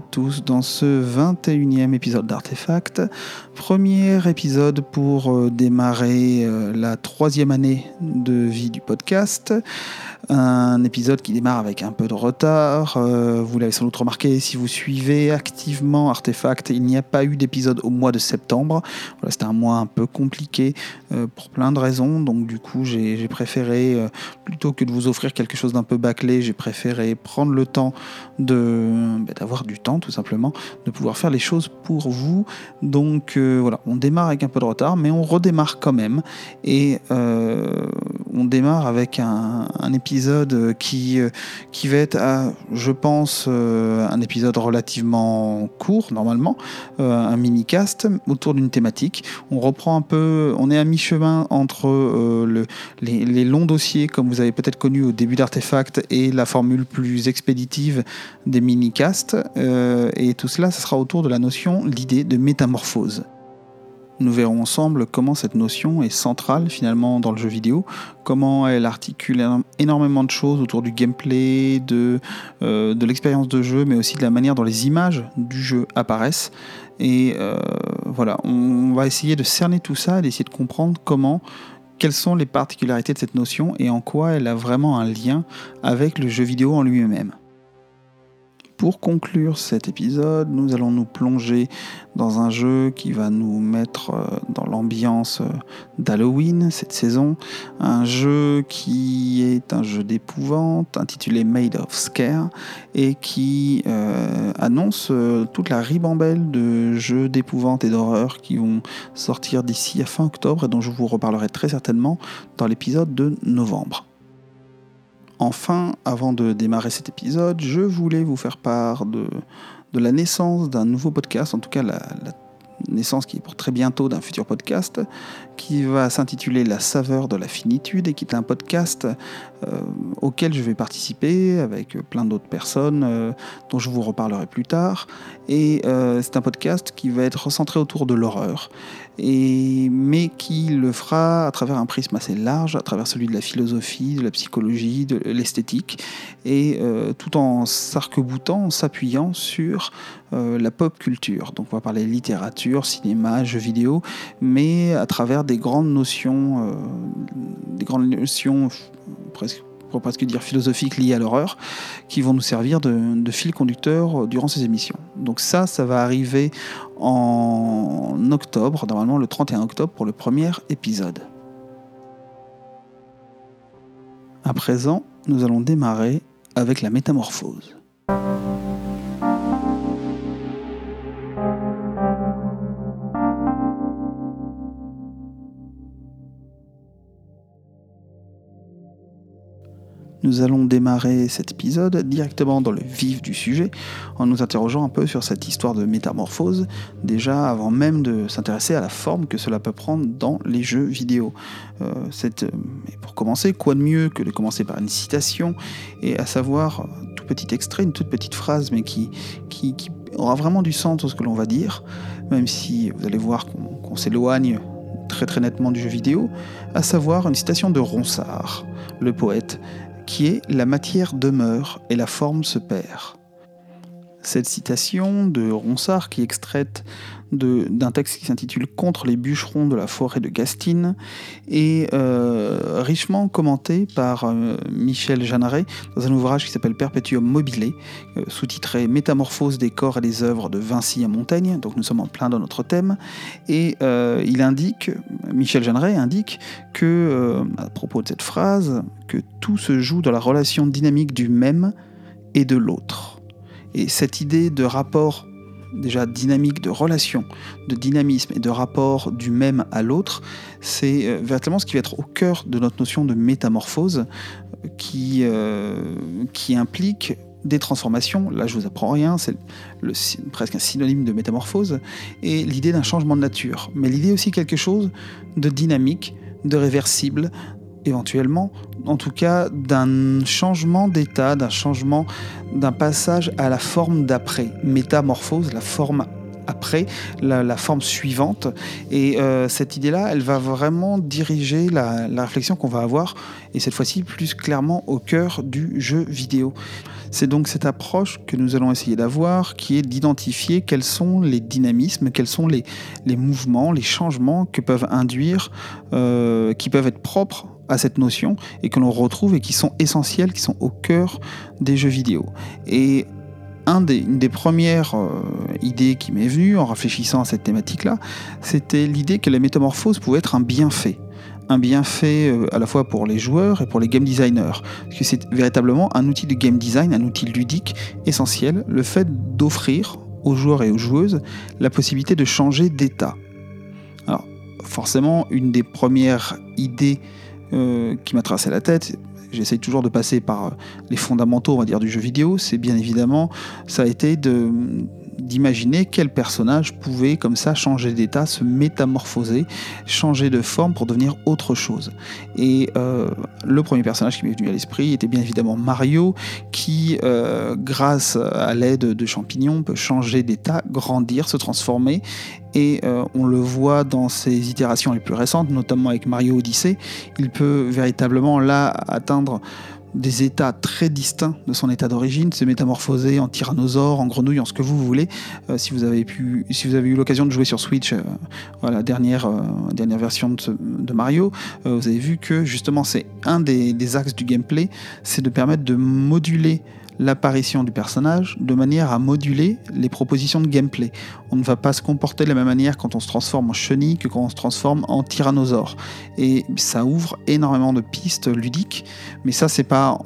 Tous dans ce 21e épisode d'Artefact. Premier épisode pour euh, démarrer euh, la troisième année de vie du podcast. Un épisode qui démarre avec un peu de retard. Euh, vous l'avez sans doute remarqué si vous suivez activement Artefact, il n'y a pas eu d'épisode au mois de septembre. Voilà, C'était un mois un peu compliqué pour plein de raisons. Donc du coup, j'ai préféré, plutôt que de vous offrir quelque chose d'un peu bâclé, j'ai préféré prendre le temps bah, d'avoir du temps tout simplement, de pouvoir faire les choses pour vous. Donc euh, voilà, on démarre avec un peu de retard, mais on redémarre quand même. Et euh, on démarre avec un, épisode qui, euh, qui va être, à, je pense, un épisode relativement court normalement, un mini-cast autour d'une thématique. On reprend un peu, on est à mi-chemin entre le, les, les longs dossiers, comme vous avez peut-être connu au début d'Artefact, et la formule plus expéditive des mini-casts, euh, et tout cela, ce sera autour de la notion, l'idée de métamorphose. Nous verrons ensemble comment cette notion est centrale finalement dans le jeu vidéo, comment elle articule énormément de choses autour du gameplay, de, euh, de l'expérience de jeu, mais aussi de la manière dont les images du jeu apparaissent. Et euh, voilà, on va essayer de cerner tout ça, d'essayer de comprendre comment quelles sont les particularités de cette notion et en quoi elle a vraiment un lien avec le jeu vidéo en lui-même. Pour conclure cet épisode, nous allons nous plonger dans un jeu qui va nous mettre euh, dans l'ambiance euh, d'Halloween cette saison. Un jeu qui est un jeu d'épouvante intitulé Made of Scare et qui euh, annonce toute la ribambelle de jeux d'épouvante et d'horreur qui vont sortir d'ici à fin octobre et dont je vous reparlerai très certainement dans l'épisode de novembre. Enfin, avant de démarrer cet épisode, je voulais vous faire part de, la naissance d'un nouveau podcast, en tout cas la, naissance qui est pour très bientôt d'un futur podcast, qui va s'intituler La saveur de la finitude et qui est un podcast euh, auquel je vais participer avec plein d'autres personnes euh, dont je vous reparlerai plus tard. Et euh, c'est un podcast qui va être centré autour de l'horreur mais qui le fera à travers un prisme assez large, à travers celui de la philosophie, de la psychologie, de l'esthétique, et euh, tout en s'arc-boutant, en s'appuyant sur euh, la pop culture. Donc on va parler littérature, cinéma, jeux vidéo, mais à travers des grandes notions, euh, des grandes notions presque pour presque dire philosophiques liées à l'horreur, qui vont nous servir de, fil conducteur durant ces émissions. Donc ça, ça va arriver en octobre, normalement le 31 octobre pour le premier épisode. À présent, nous allons démarrer avec la métamorphose. Nous allons démarrer cet épisode directement dans le vif du sujet en nous interrogeant un peu sur cette histoire de métamorphose, déjà avant même de s'intéresser à la forme que cela peut prendre dans les jeux vidéo. Euh, euh, pour commencer, quoi de mieux que de commencer par une citation, et à savoir un tout petit extrait, une toute petite phrase, mais qui, aura vraiment du sens dans ce que l'on va dire, même si vous allez voir qu'on s'éloigne très très nettement du jeu vidéo, à savoir une citation de Ronsard, le poète, qui est La matière demeure et la forme se perd. Cette citation de Ronsard, qui est extraite d'un texte qui s'intitule Contre les bûcherons de la forêt de Gastine, est euh, richement commenté par euh, Michel Jeanneret dans un ouvrage qui s'appelle Perpetuum mobile, euh, sous-titré Métamorphose des corps et des œuvres de Vinci à Montaigne, donc nous sommes en plein dans notre thème, et il indique, Michel Jeanneret indique que, à propos de cette phrase, que tout se joue dans la relation dynamique du même et de l'autre. Et cette idée de rapport déjà dynamique de relation, de dynamisme et de rapport du même à l'autre, c'est euh, véritablement ce qui va être au cœur de notre notion de métamorphose qui, euh, implique des transformations, là je vous apprends rien, c'est presque un synonyme de métamorphose, et l'idée d'un changement de nature, mais l'idée aussi quelque chose de dynamique, de réversible, éventuellement, en tout cas d'un changement d'état, d'un changement, d'un passage à la forme d'après, métamorphose, la forme après, la, forme suivante. Et euh, cette idée-là, elle va vraiment diriger la, réflexion qu'on va avoir, et cette fois-ci plus clairement au cœur du jeu vidéo. C'est donc cette approche que nous allons essayer d'avoir, qui est d'identifier quels sont les dynamismes, quels sont les, les mouvements, les changements que peuvent induire, euh, qui peuvent être propres à cette notion et que l'on retrouve et qui sont essentiels, qui sont au cœur des jeux vidéo. Et une des premières euh, idées qui m'est venue en réfléchissant à cette thématique-là, c'était l'idée que la métamorphose pouvait être un bienfait un bienfait euh, à la fois pour les joueurs et pour les game designers. Parce que c'est véritablement un outil de game design, un outil ludique essentiel, le fait d'offrir aux joueurs et aux joueuses la possibilité de changer d'état. Alors, forcément, une des premières idées euh, qui m'a tracé la tête, j'essaye toujours de passer par les fondamentaux, on va dire, du jeu vidéo, c'est bien évidemment, ça a été de, d'imaginer quel personnage pouvait comme ça changer d'état, se métamorphoser, changer de forme pour devenir autre chose. Et euh, le premier personnage qui m'est venu à l'esprit était bien évidemment Mario, qui, euh, grâce à l'aide de champignons, peut changer d'état, grandir, se transformer. Et euh, on le voit dans ses itérations les plus récentes, notamment avec Mario Odyssey. Il peut véritablement là atteindre des états très distincts de son état d'origine, se métamorphoser en tyrannosaure, en grenouille, en ce que vous voulez. Euh, si, vous avez eu l'occasion de jouer sur Switch, euh, dernière, euh, dernière version de, Mario, vous avez vu que justement c'est un des axes du gameplay, c'est de permettre de moduler l'apparition du personnage de manière à moduler les propositions de gameplay. On ne va pas se comporter de la même manière quand on se transforme en chenille que quand on se transforme en tyrannosaure. Et ça ouvre énormément de pistes ludiques, mais ça c'est pas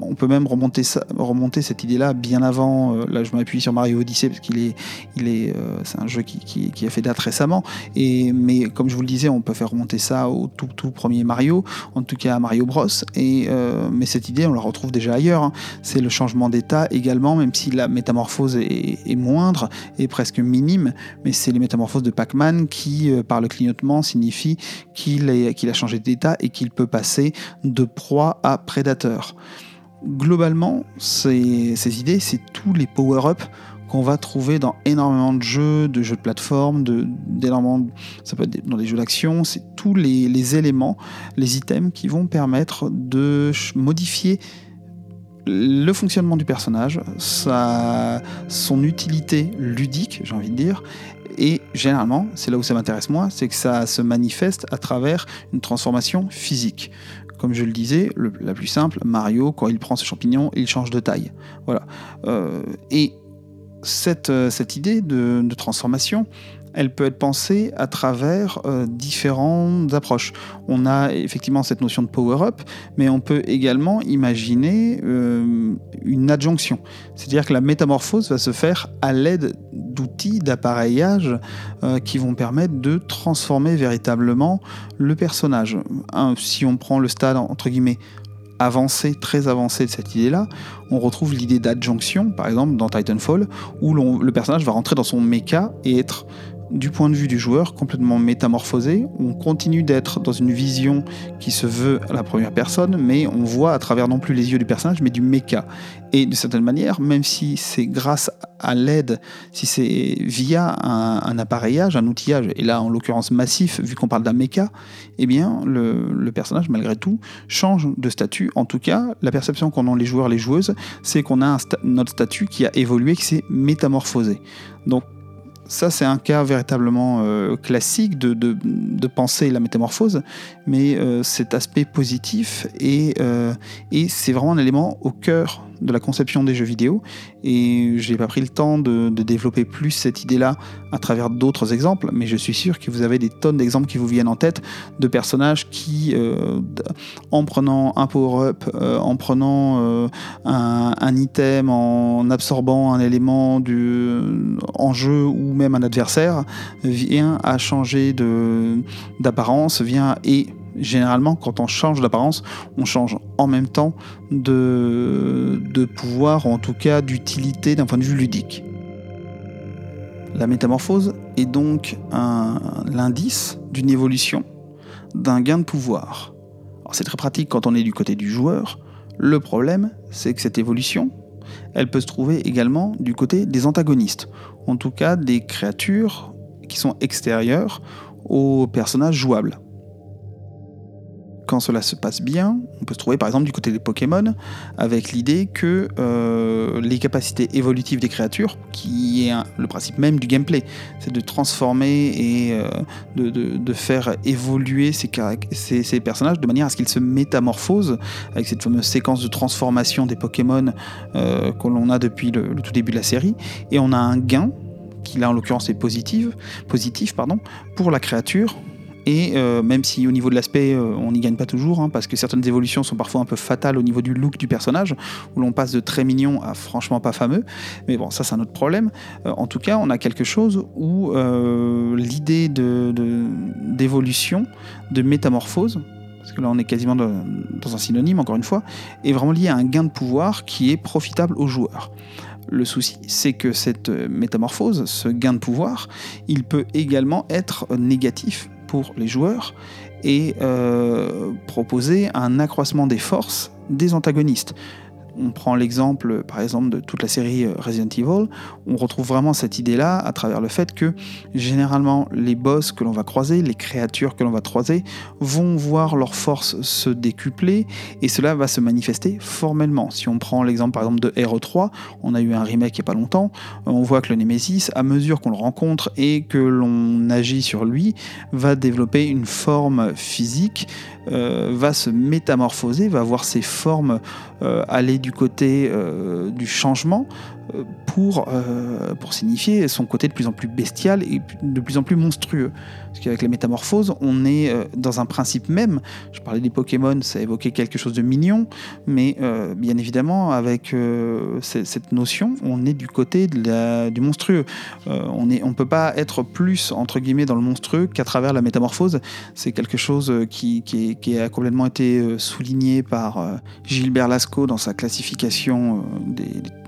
on peut même remonter, cette idée-là bien avant. Euh, là, je m'appuie sur Mario Odyssey parce qu'il est, euh, c'est un jeu qui, a fait date récemment. Mais comme je vous le disais, on peut faire remonter ça au tout, tout premier Mario, en tout cas à Mario Bros. Euh, mais cette idée, on la retrouve déjà ailleurs. Hein. C'est le changement d'état également, même si la métamorphose est, moindre et presque minime. Mais c'est les métamorphoses de Pac-Man qui, par le clignotement, signifie qu'il a changé d'état et qu'il peut passer de proie à prédateur globalement, ces, idées, c'est tous les power-up qu'on va trouver dans énormément de jeux, de jeux de plateforme, de, ça peut être dans des jeux d'action, c'est tous les, éléments, les items qui vont permettre de modifier le fonctionnement du personnage, sa, son utilité ludique, j'ai envie de dire, et généralement, c'est là où ça m'intéresse moi, c'est que ça se manifeste à travers une transformation physique. Comme je le disais, la plus simple, Mario, quand il prend ses champignons, il change de taille. Voilà. Euh, et euh, cette idée de, transformation, elle peut être pensée à travers euh, différentes approches. On a effectivement cette notion de power-up, mais on peut également imaginer une adjonction. C'est-à-dire que la métamorphose va se faire à l'aide d'outils, d'appareillage euh, qui vont permettre de transformer véritablement le personnage. si on prend le stade entre guillemets avancé, très avancé de cette idée-là, on retrouve l'idée d'adjonction, par exemple dans Titanfall, où le personnage va rentrer dans son mecha et être du point de vue du joueur, complètement métamorphosé. On continue d'être dans une vision qui se veut à la première personne, mais on voit à travers non plus les yeux du personnage, mais du méca. Et de certaine manière, même si c'est grâce à l'aide, si c'est via un, appareillage, un outillage, et là en l'occurrence massif, vu qu'on parle d'un méca, eh bien le, personnage, malgré tout, change de statut. En tout cas, la perception qu'ont les joueurs, les joueuses, c'est qu'on a notre statut qui a évolué, qui s'est métamorphosé. Donc ça, c'est un cas véritablement euh, classique de, de, de, penser la métamorphose, mais euh, cet aspect positif et, euh, et c'est vraiment un élément au cœur de la conception des jeux vidéo. Et je n'ai pas pris le temps de, développer plus cette idée-là à travers d'autres exemples, mais je suis sûr que vous avez des tonnes d'exemples qui vous viennent en tête de personnages qui, en prenant un power-up, en prenant un, un, item, en absorbant un élément du, en jeu ou même un adversaire, vient à changer d'apparence, vient et généralement, quand on change d'apparence, on change en même temps de, de pouvoir, ou en tout cas d'utilité d'un point de vue ludique. La métamorphose est donc l'indice d'une évolution, d'un gain de pouvoir. C'est très pratique quand on est du côté du joueur. Le problème, c'est que cette évolution, elle peut se trouver également du côté des antagonistes, en tout cas des créatures qui sont extérieures aux personnages jouables quand cela se passe bien, on peut se trouver par exemple du côté des Pokémon avec l'idée que euh, les capacités évolutives des créatures, qui est le principe même du gameplay, c'est de transformer et euh, de, faire évoluer ces, personnages de manière à ce qu'ils se métamorphosent avec cette fameuse séquence de transformation des Pokémon euh, que l'on a depuis le, tout début de la série, et on a un gain qui là en l'occurrence est positif, positif pardon, pour la créature et euh, même si au niveau de l'aspect, euh, on n'y gagne pas toujours, hein, parce que certaines évolutions sont parfois un peu fatales au niveau du look du personnage, où l'on passe de très mignon à franchement pas fameux. Mais bon, ça c'est un autre problème. Euh, en tout cas, on a quelque chose où l'idée d'évolution, de, métamorphose, parce que là on est quasiment dans un synonyme encore une fois, est vraiment lié à un gain de pouvoir qui est profitable aux joueurs. Le souci, c'est que cette métamorphose, ce gain de pouvoir, il peut également être négatif pour les joueurs et euh, proposer un accroissement des forces des antagonistes on prend l'exemple, par exemple, de toute la série euh, Resident Evil, on retrouve vraiment cette idée-là à travers le fait que généralement les boss que l'on va croiser, les créatures que l'on va croiser, vont voir leur force se décupler et cela va se manifester formellement. Si on prend l'exemple par exemple de RE3, on a eu un remake il n'y a pas longtemps, on voit que le Nemesis, à mesure qu'on le rencontre et que l'on agit sur lui, va développer une forme physique euh, va se métamorphoser, va voir ses formes euh, aller du côté euh, du changement, pour, euh, pour signifier son côté de plus en plus bestial et de plus en plus monstrueux. Parce qu'avec les métamorphoses, on est euh, dans un principe même. Je parlais des Pokémon, ça évoquait quelque chose de mignon, mais euh, bien évidemment, avec cette notion, on est du côté la, du monstrueux. on ne on peut pas être plus, entre guillemets, dans le monstrueux qu'à travers la métamorphose. C'est quelque chose qui, qui, a complètement été souligné par Gilbert Lascaux dans sa classification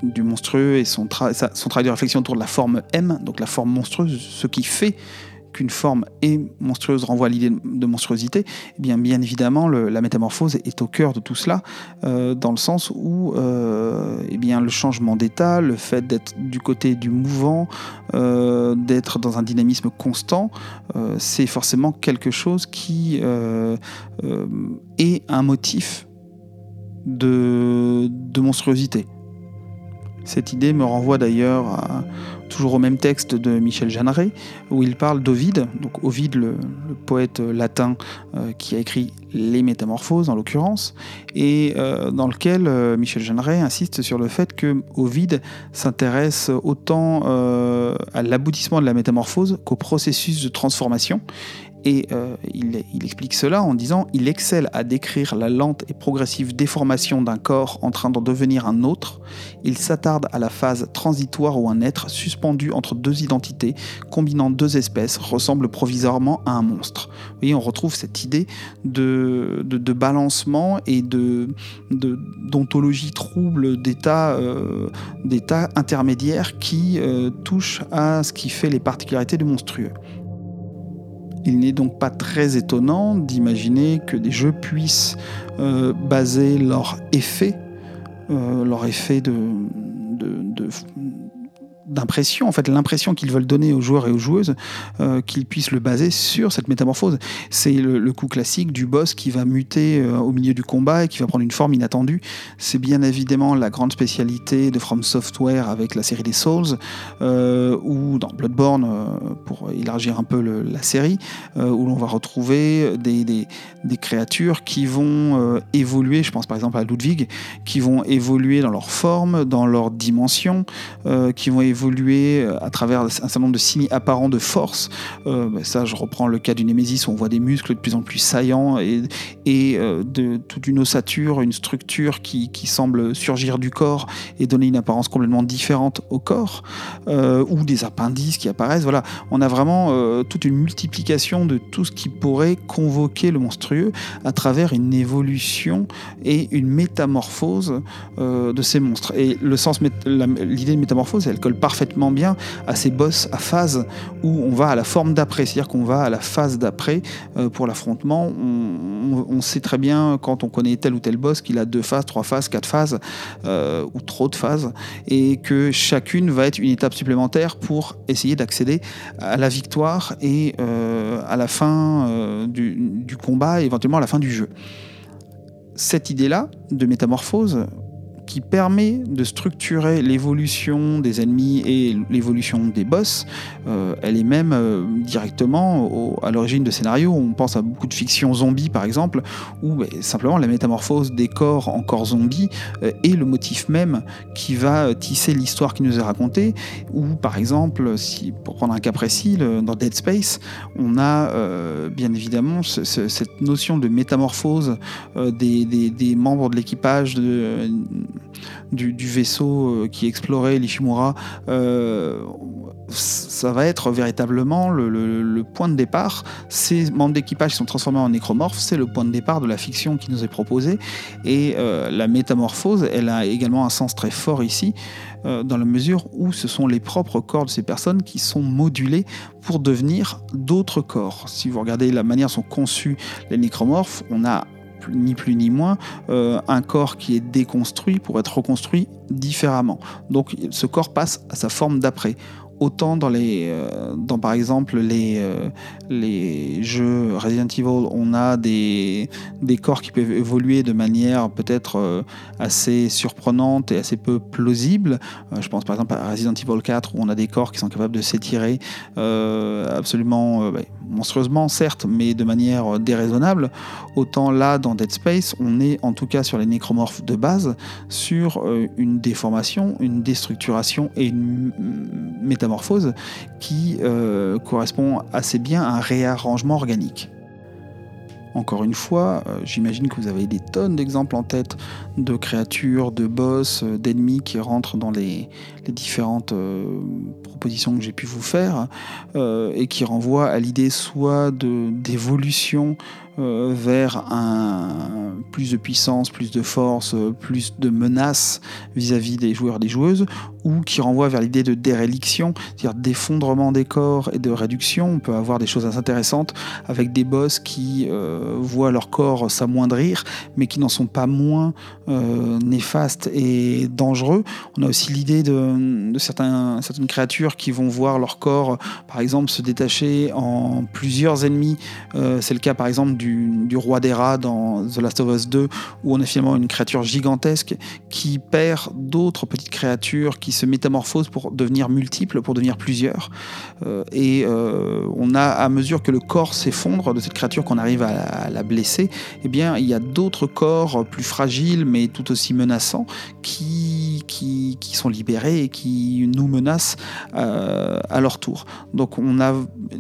du monstrueux et son, tra travail de réflexion autour de la forme M, donc la forme monstrueuse, ce qui fait qu'une forme est monstrueuse renvoie à l'idée de monstruosité, eh bien, bien évidemment, la métamorphose est au cœur de tout cela, euh, dans le sens où euh, eh bien, le changement d'état, le fait d'être du côté du mouvant, euh, d'être dans un dynamisme constant, c'est forcément quelque chose qui est un motif de monstruosité. Cette idée me renvoie d'ailleurs toujours au même texte de Michel Jeanneret, où il parle d'Ovide, donc Ovide, le, poète latin euh, qui a écrit Les Métamorphoses en l'occurrence, et euh, dans lequel euh, Michel Jeanneret insiste sur le fait que Ovide s'intéresse autant à l'aboutissement de la métamorphose qu'au processus de transformation, et euh, il, explique cela en disant Il excelle à décrire la lente et progressive déformation d'un corps en train d'en devenir un autre. Il s'attarde à la phase transitoire où un être suspendu entre deux identités, combinant deux espèces, ressemble provisoirement à un monstre. Vous voyez, on retrouve cette idée de, balancement et d'ontologie trouble d'état euh, intermédiaire qui euh, touche à ce qui fait les particularités du monstrueux. Il n'est donc pas très étonnant d'imaginer que des jeux puissent euh, baser leur effet, euh, leur effet de, d'impression, en fait, l'impression qu'ils veulent donner aux joueurs et aux joueuses, euh, qu'ils puissent le baser sur cette métamorphose. C'est le, coup classique du boss qui va muter euh, au milieu du combat et qui va prendre une forme inattendue. C'est bien évidemment la grande spécialité de From Software avec la série des Souls, euh, ou dans Bloodborne, pour élargir un peu la série, où l'on va retrouver des, des, des, créatures qui vont évoluer, je pense par exemple à Ludwig, qui vont évoluer dans leur forme, dans leur dimension, qui vont évoluer évoluer euh, à travers un certain nombre de signes apparents de force. Euh, bah, ça, je reprends le cas du Némésis où on voit des muscles de plus en plus saillants et, euh, de toute une ossature, une structure qui, qui, semble surgir du corps et donner une apparence complètement différente au corps, ou des appendices qui apparaissent. Voilà, on a vraiment toute une multiplication de tout ce qui pourrait convoquer le monstrueux à travers une évolution et une métamorphose de ces monstres. Et le sens, l'idée de métamorphose, elle colle parfaitement bien à ces boss à phase où on va à la forme d'après, c'est-à-dire qu'on va à la phase d'après euh, pour l'affrontement. On, sait très bien quand on connaît tel ou tel boss qu'il a deux phases, trois phases, quatre phases euh, ou trop de phases et que chacune va être une étape supplémentaire pour essayer d'accéder à la victoire et euh, à la fin du, du combat, éventuellement à la fin du jeu. Cette idée-là de métamorphose, qui permet de structurer l'évolution des ennemis et l'évolution des boss. Euh, elle est même euh, directement à l'origine de scénarios. On pense à beaucoup de fictions zombies par exemple, où bah, simplement la métamorphose des corps en corps zombies euh, est le motif même qui va tisser l'histoire qui nous est racontée. Ou par exemple, pour prendre un cas précis, dans Dead Space, on a bien évidemment cette notion de métamorphose des, des, membres de l'équipage de du, vaisseau euh, qui explorait l'Ishimura, euh, ça va être véritablement le, point de départ. Ces membres d'équipage sont transformés en nécromorphes, c'est le point de départ de la fiction qui nous est proposée. Et euh, la métamorphose, elle a également un sens très fort ici, dans la mesure où ce sont les propres corps de ces personnes qui sont modulés pour devenir d'autres corps. Si vous regardez la manière dont sont conçus les nécromorphes, on a ni plus ni moins euh, un corps qui est déconstruit pour être reconstruit différemment. Donc ce corps passe à sa forme d'après autant dans les euh, dans par exemple les euh, les jeux Resident Evil on a des, des corps qui peuvent évoluer de manière peut-être assez surprenante et assez peu plausible je pense par exemple à Resident Evil 4 où on a des corps qui sont capables de s'étirer absolument bah, monstrueusement certes, mais de manière déraisonnable, autant là dans Dead Space, on est en tout cas sur les nécromorphes de base, sur euh, une déformation, une déstructuration et une métamorphose qui euh, correspond assez bien à un réarrangement organique. Encore une fois, euh, j'imagine que vous avez des tonnes d'exemples en tête de créatures, de boss, euh, d'ennemis qui rentrent dans les, différentes euh, propositions que j'ai pu vous faire et qui renvoient à l'idée soit d'évolution euh, vers un, plus de puissance, plus de force, euh, plus de menaces vis-à-vis des joueurs des joueuses, ou qui renvoie vers l'idée de déréliction, c'est-à-dire d'effondrement des corps et de réduction. On peut avoir des choses assez intéressantes avec des boss qui euh, voient leur corps s'amoindrir, mais qui n'en sont pas moins néfastes et dangereux. On a aussi l'idée de, certains, certaines créatures qui vont voir leur corps, par exemple, se détacher en plusieurs ennemis. C'est le cas, par exemple, du, roi des rats dans The Last of Us 2, où on a finalement une créature gigantesque qui perd d'autres petites créatures, qui se métamorphosent pour devenir multiples, pour devenir plusieurs. Euh, et euh, on a, à mesure que le corps s'effondre de cette créature, qu'on arrive à, la blesser, eh bien, il y a d'autres corps plus fragiles, mais tout aussi menaçants, qui, qui, sont libérés et qui nous menacent euh, à leur tour. Donc on a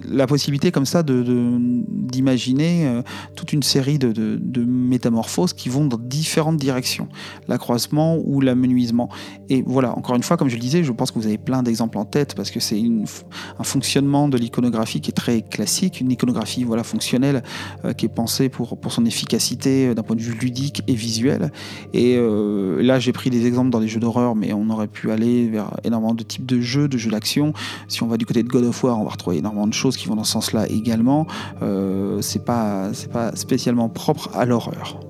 la possibilité comme ça d'imaginer de, toute une série de, métamorphoses qui vont dans différentes directions, l'accroissement ou l'amenuisement. Et voilà, encore une fois, comme je le disais, je pense que vous avez plein d'exemples en tête parce que c'est un fonctionnement de l'iconographie qui est très classique, une iconographie voilà, fonctionnelle euh, qui est pensée pour, pour son efficacité euh, d'un point de vue ludique et visuel. Et euh, là, j'ai pris des exemples dans des jeux d'horreur, mais on aurait pu aller vers énormément de types de jeux, de jeux d'action. Si on va du côté de God of War, on va retrouver énormément de choses qui vont dans ce sens-là également. c'est pas pas spécialement propre à l'horreur.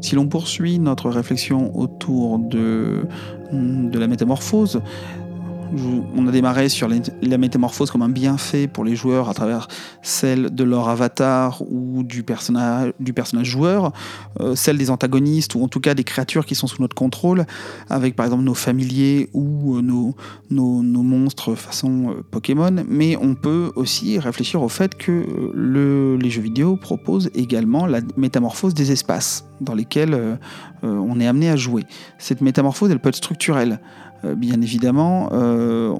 Si l'on poursuit notre réflexion autour de, de la métamorphose, on a démarré sur la métamorphose comme un bienfait pour les joueurs à travers celle de leur avatar ou du personnage, joueur, euh, celle des antagonistes ou en tout cas des créatures qui sont sous notre contrôle, avec par exemple nos familiers ou euh, nos, monstres façon euh, Pokémon. Mais on peut aussi réfléchir au fait que le, les jeux vidéo proposent également la métamorphose des espaces dans lesquels on est amené à jouer. Cette métamorphose, elle peut être structurelle. Euh, bien évidemment, euh,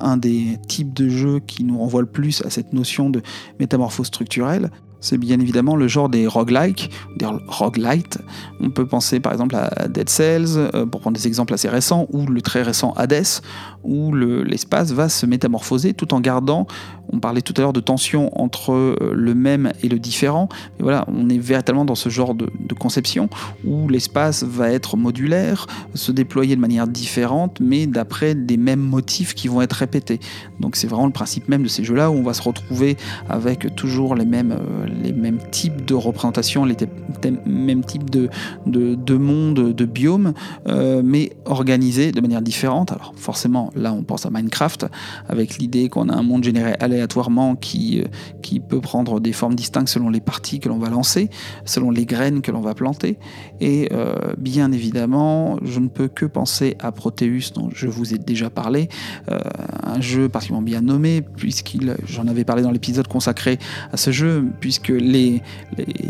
un des types de jeux qui nous renvoie le plus à cette notion de métamorphose structurelle, c'est bien évidemment le genre des roguelike, des roguelites. On peut penser par exemple à Dead Cells, euh, pour prendre des exemples assez récents, ou le très récent Hades, où l'espace va se métamorphoser tout en gardant, on parlait tout à l'heure de tension entre euh, le même et le différent, voilà, on est véritablement dans ce genre de, conception où l'espace va être modulaire, se déployer de manière différente, mais d'après des mêmes motifs qui vont être répétés. Donc c'est vraiment le principe même de ces jeux-là où on va se retrouver avec toujours les mêmes, euh, types de représentations, les mêmes types de, de, mondes, de biomes, euh, mais organisés de manière différente. Alors forcément, là on pense à Minecraft, avec l'idée qu'on a un monde généré aléatoirement qui, euh, qui peut prendre des formes distinctes selon les parties que l'on va lancer, selon les graines que l'on va planter. Et euh, bien évidemment, je ne peux que penser à Proteus, dont je vous ai déjà parlé, un jeu particulièrement bien nommé, puisqu'il, j'en avais parlé dans l'épisode consacré à ce jeu, puisque que les,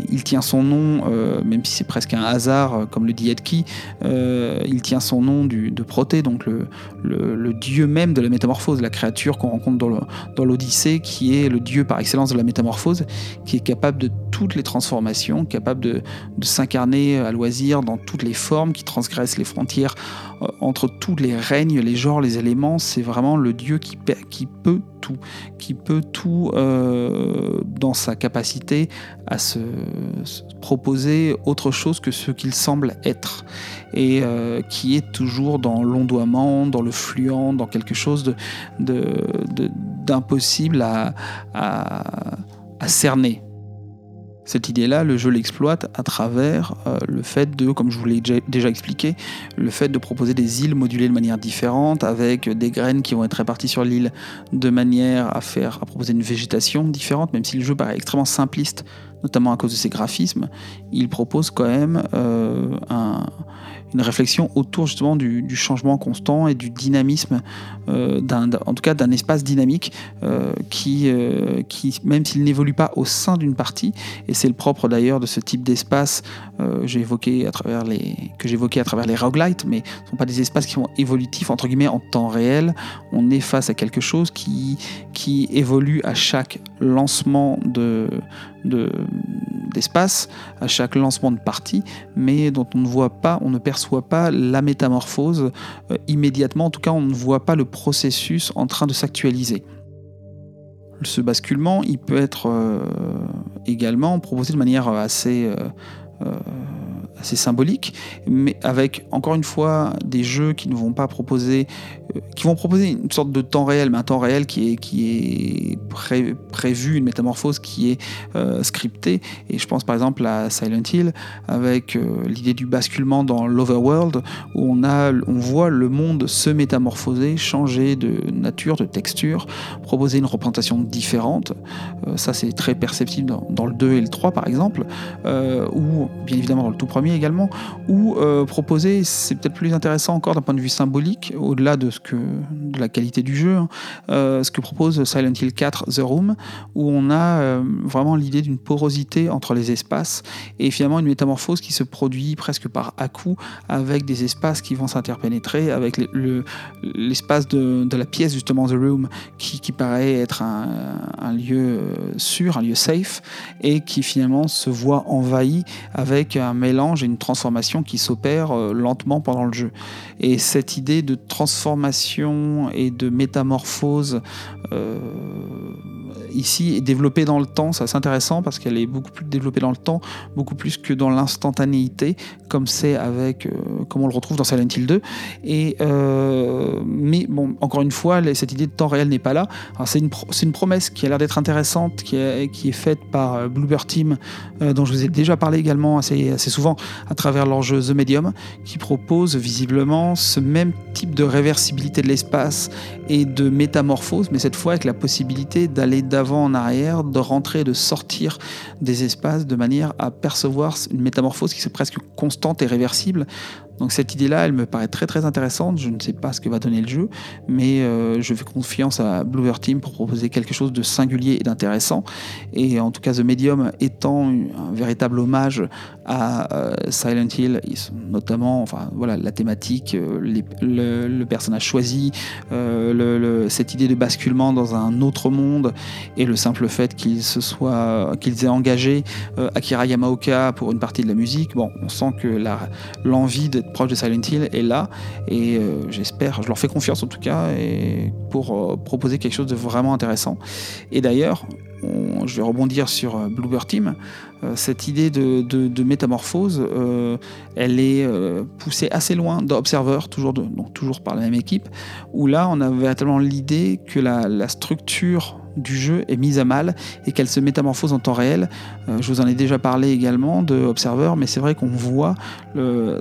il tient son nom, euh, même si c'est presque un hasard, euh, comme le dit Edki, euh, il tient son nom de Proté, donc le, le, dieu même de la métamorphose, la créature qu'on rencontre dans l'Odyssée, qui est le dieu par excellence de la métamorphose, qui est capable de toutes les transformations, capable de, s'incarner à loisir dans toutes les formes, qui transgressent les frontières entre tous les règnes, les genres, les éléments. C'est vraiment le dieu qui, qui peut tout, qui peut tout euh, dans sa capacité à se, proposer autre chose que ce qu'il semble être, et euh, qui est toujours dans l'ondoiement, dans le fluent, dans quelque chose de, à, à cerner. Cette idée-là, le jeu l'exploite à travers euh, le fait de, comme je vous l'ai déjà expliqué, le fait de proposer des îles modulées de manière différente, avec des graines qui vont être réparties sur l'île de manière à faire, à proposer une végétation différente, même si le jeu paraît extrêmement simpliste, notamment à cause de ses graphismes, il propose quand même euh, un, une réflexion autour justement du, changement constant et du dynamisme, euh, en tout cas d'un espace dynamique euh, qui, qui, même s'il n'évolue pas au sein d'une partie, et c'est le propre d'ailleurs de ce type d'espace j'ai évoqué à travers les, que j'évoquais à travers les roguelites, mais ce ne sont pas des espaces qui sont évolutifs entre guillemets en temps réel. On est face à quelque chose qui, qui évolue à chaque lancement de, d'espace, à chaque lancement de partie, mais dont on ne voit pas, on ne perçoit pas la métamorphose euh, immédiatement. En tout cas, on ne voit pas le processus en train de s'actualiser. Ce basculement, il peut être euh, également proposé de manière assez euh, assez symbolique, mais avec encore une fois des jeux qui ne vont pas proposer, euh, qui vont proposer une sorte de temps réel, mais un temps réel qui est, qui est prévu, une métamorphose qui est euh, scriptée. Et je pense par exemple à Silent Hill avec euh, l'idée du basculement dans l'overworld où on, a, on voit le monde se métamorphoser, changer de nature, de texture, proposer une représentation différente. ça c'est très perceptible dans, dans, le 2 et le 3 par exemple, ou bien évidemment dans le tout premier également, ou euh, proposer, c'est peut-être plus intéressant encore d'un point de vue symbolique, au-delà de, ce que, de la qualité du jeu, hein, euh, ce que propose Silent Hill 4 The Room, où on a euh, vraiment l'idée d'une porosité entre les espaces et finalement une métamorphose qui se produit presque par à-coup avec des espaces qui vont s'interpénétrer, avec l'espace de, la pièce, justement The Room, qui, paraît être un lieu sûr, un lieu safe, et qui finalement se voit envahi avec un mélange une transformation qui s'opère euh, lentement pendant le jeu. Et cette idée de transformation et de métamorphose euh, ici est développée dans le temps, c'est assez intéressant parce qu'elle est beaucoup plus développée dans le temps, beaucoup plus que dans l'instantanéité, comme c'est avec, euh, comme on le retrouve dans Silent Hill 2. Et, euh, mais bon, encore une fois, cette idée de temps réel n'est pas là. C'est une, une, promesse qui a l'air d'être intéressante, qui est, qui est faite par euh, Bluebird Team, dont je vous ai déjà parlé également assez, assez souvent à travers leur jeu The Medium, qui propose visiblement ce même type de réversibilité de l'espace et de métamorphose, mais cette fois avec la possibilité d'aller d'avant en arrière, de rentrer, de sortir des espaces de manière à percevoir une métamorphose qui est presque constante et réversible donc cette idée-là, elle me paraît très très intéressante. Je ne sais pas ce que va donner le jeu, mais euh, je fais confiance à Bluebird Team pour proposer quelque chose de singulier et d'intéressant. Et en tout cas, The Medium étant un véritable hommage à euh, Silent Hill, notamment, enfin voilà, la thématique, euh, le, personnage choisi, cette idée de basculement dans un autre monde et le simple fait qu'ils se soient, qu'ils aient engagé Akira Yamaoka pour une partie de la musique. Bon, on sent que l'envie proche de Silent Hill est là et euh, j'espère, je leur fais confiance en tout cas pour euh, proposer quelque chose de vraiment intéressant. Et d'ailleurs, je vais rebondir sur euh, Bluebird Team. cette idée de, métamorphose, elle est poussée assez loin d'Observer, toujours, toujours par la même équipe, où là on a véritablement l'idée que la structure du jeu est mise à mal et qu'elle se métamorphose en temps réel. Euh, je vous en ai déjà parlé également de Observer, mais c'est vrai qu'on voit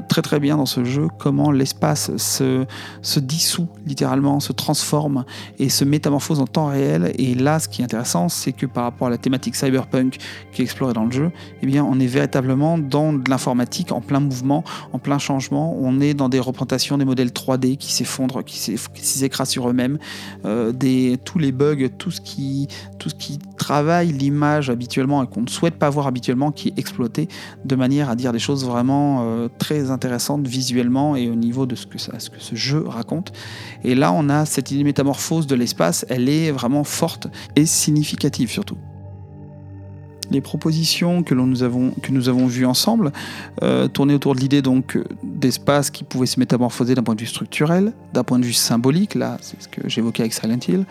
très très bien dans ce jeu comment l'espace se, dissout littéralement, se transforme et se métamorphose en temps réel. Et là, ce qui est intéressant, c'est que par rapport à la thématique cyberpunk qui est explorée dans le jeu, eh bien, on est véritablement dans de l'informatique en plein mouvement, en plein changement. On est dans des représentations des modèles 3D qui s'effondrent, qui s'écrasent sur eux-mêmes, euh, tous les bugs, tout ce qui tout ce qui travaille l'image habituellement et qu'on ne souhaite pas voir habituellement, qui est exploité de manière à dire des choses vraiment euh, très intéressantes visuellement et au niveau de ce que, ce que ce jeu raconte. Et là, on a cette idée métamorphose de l'espace, elle est vraiment forte et significative surtout les propositions que, nous avons, que nous avons vues ensemble euh, tournaient autour de l'idée donc d'espace qui pouvait se métamorphoser d'un point de vue structurel, d'un point de vue symbolique, là c'est ce que j'évoquais avec Silent Hill,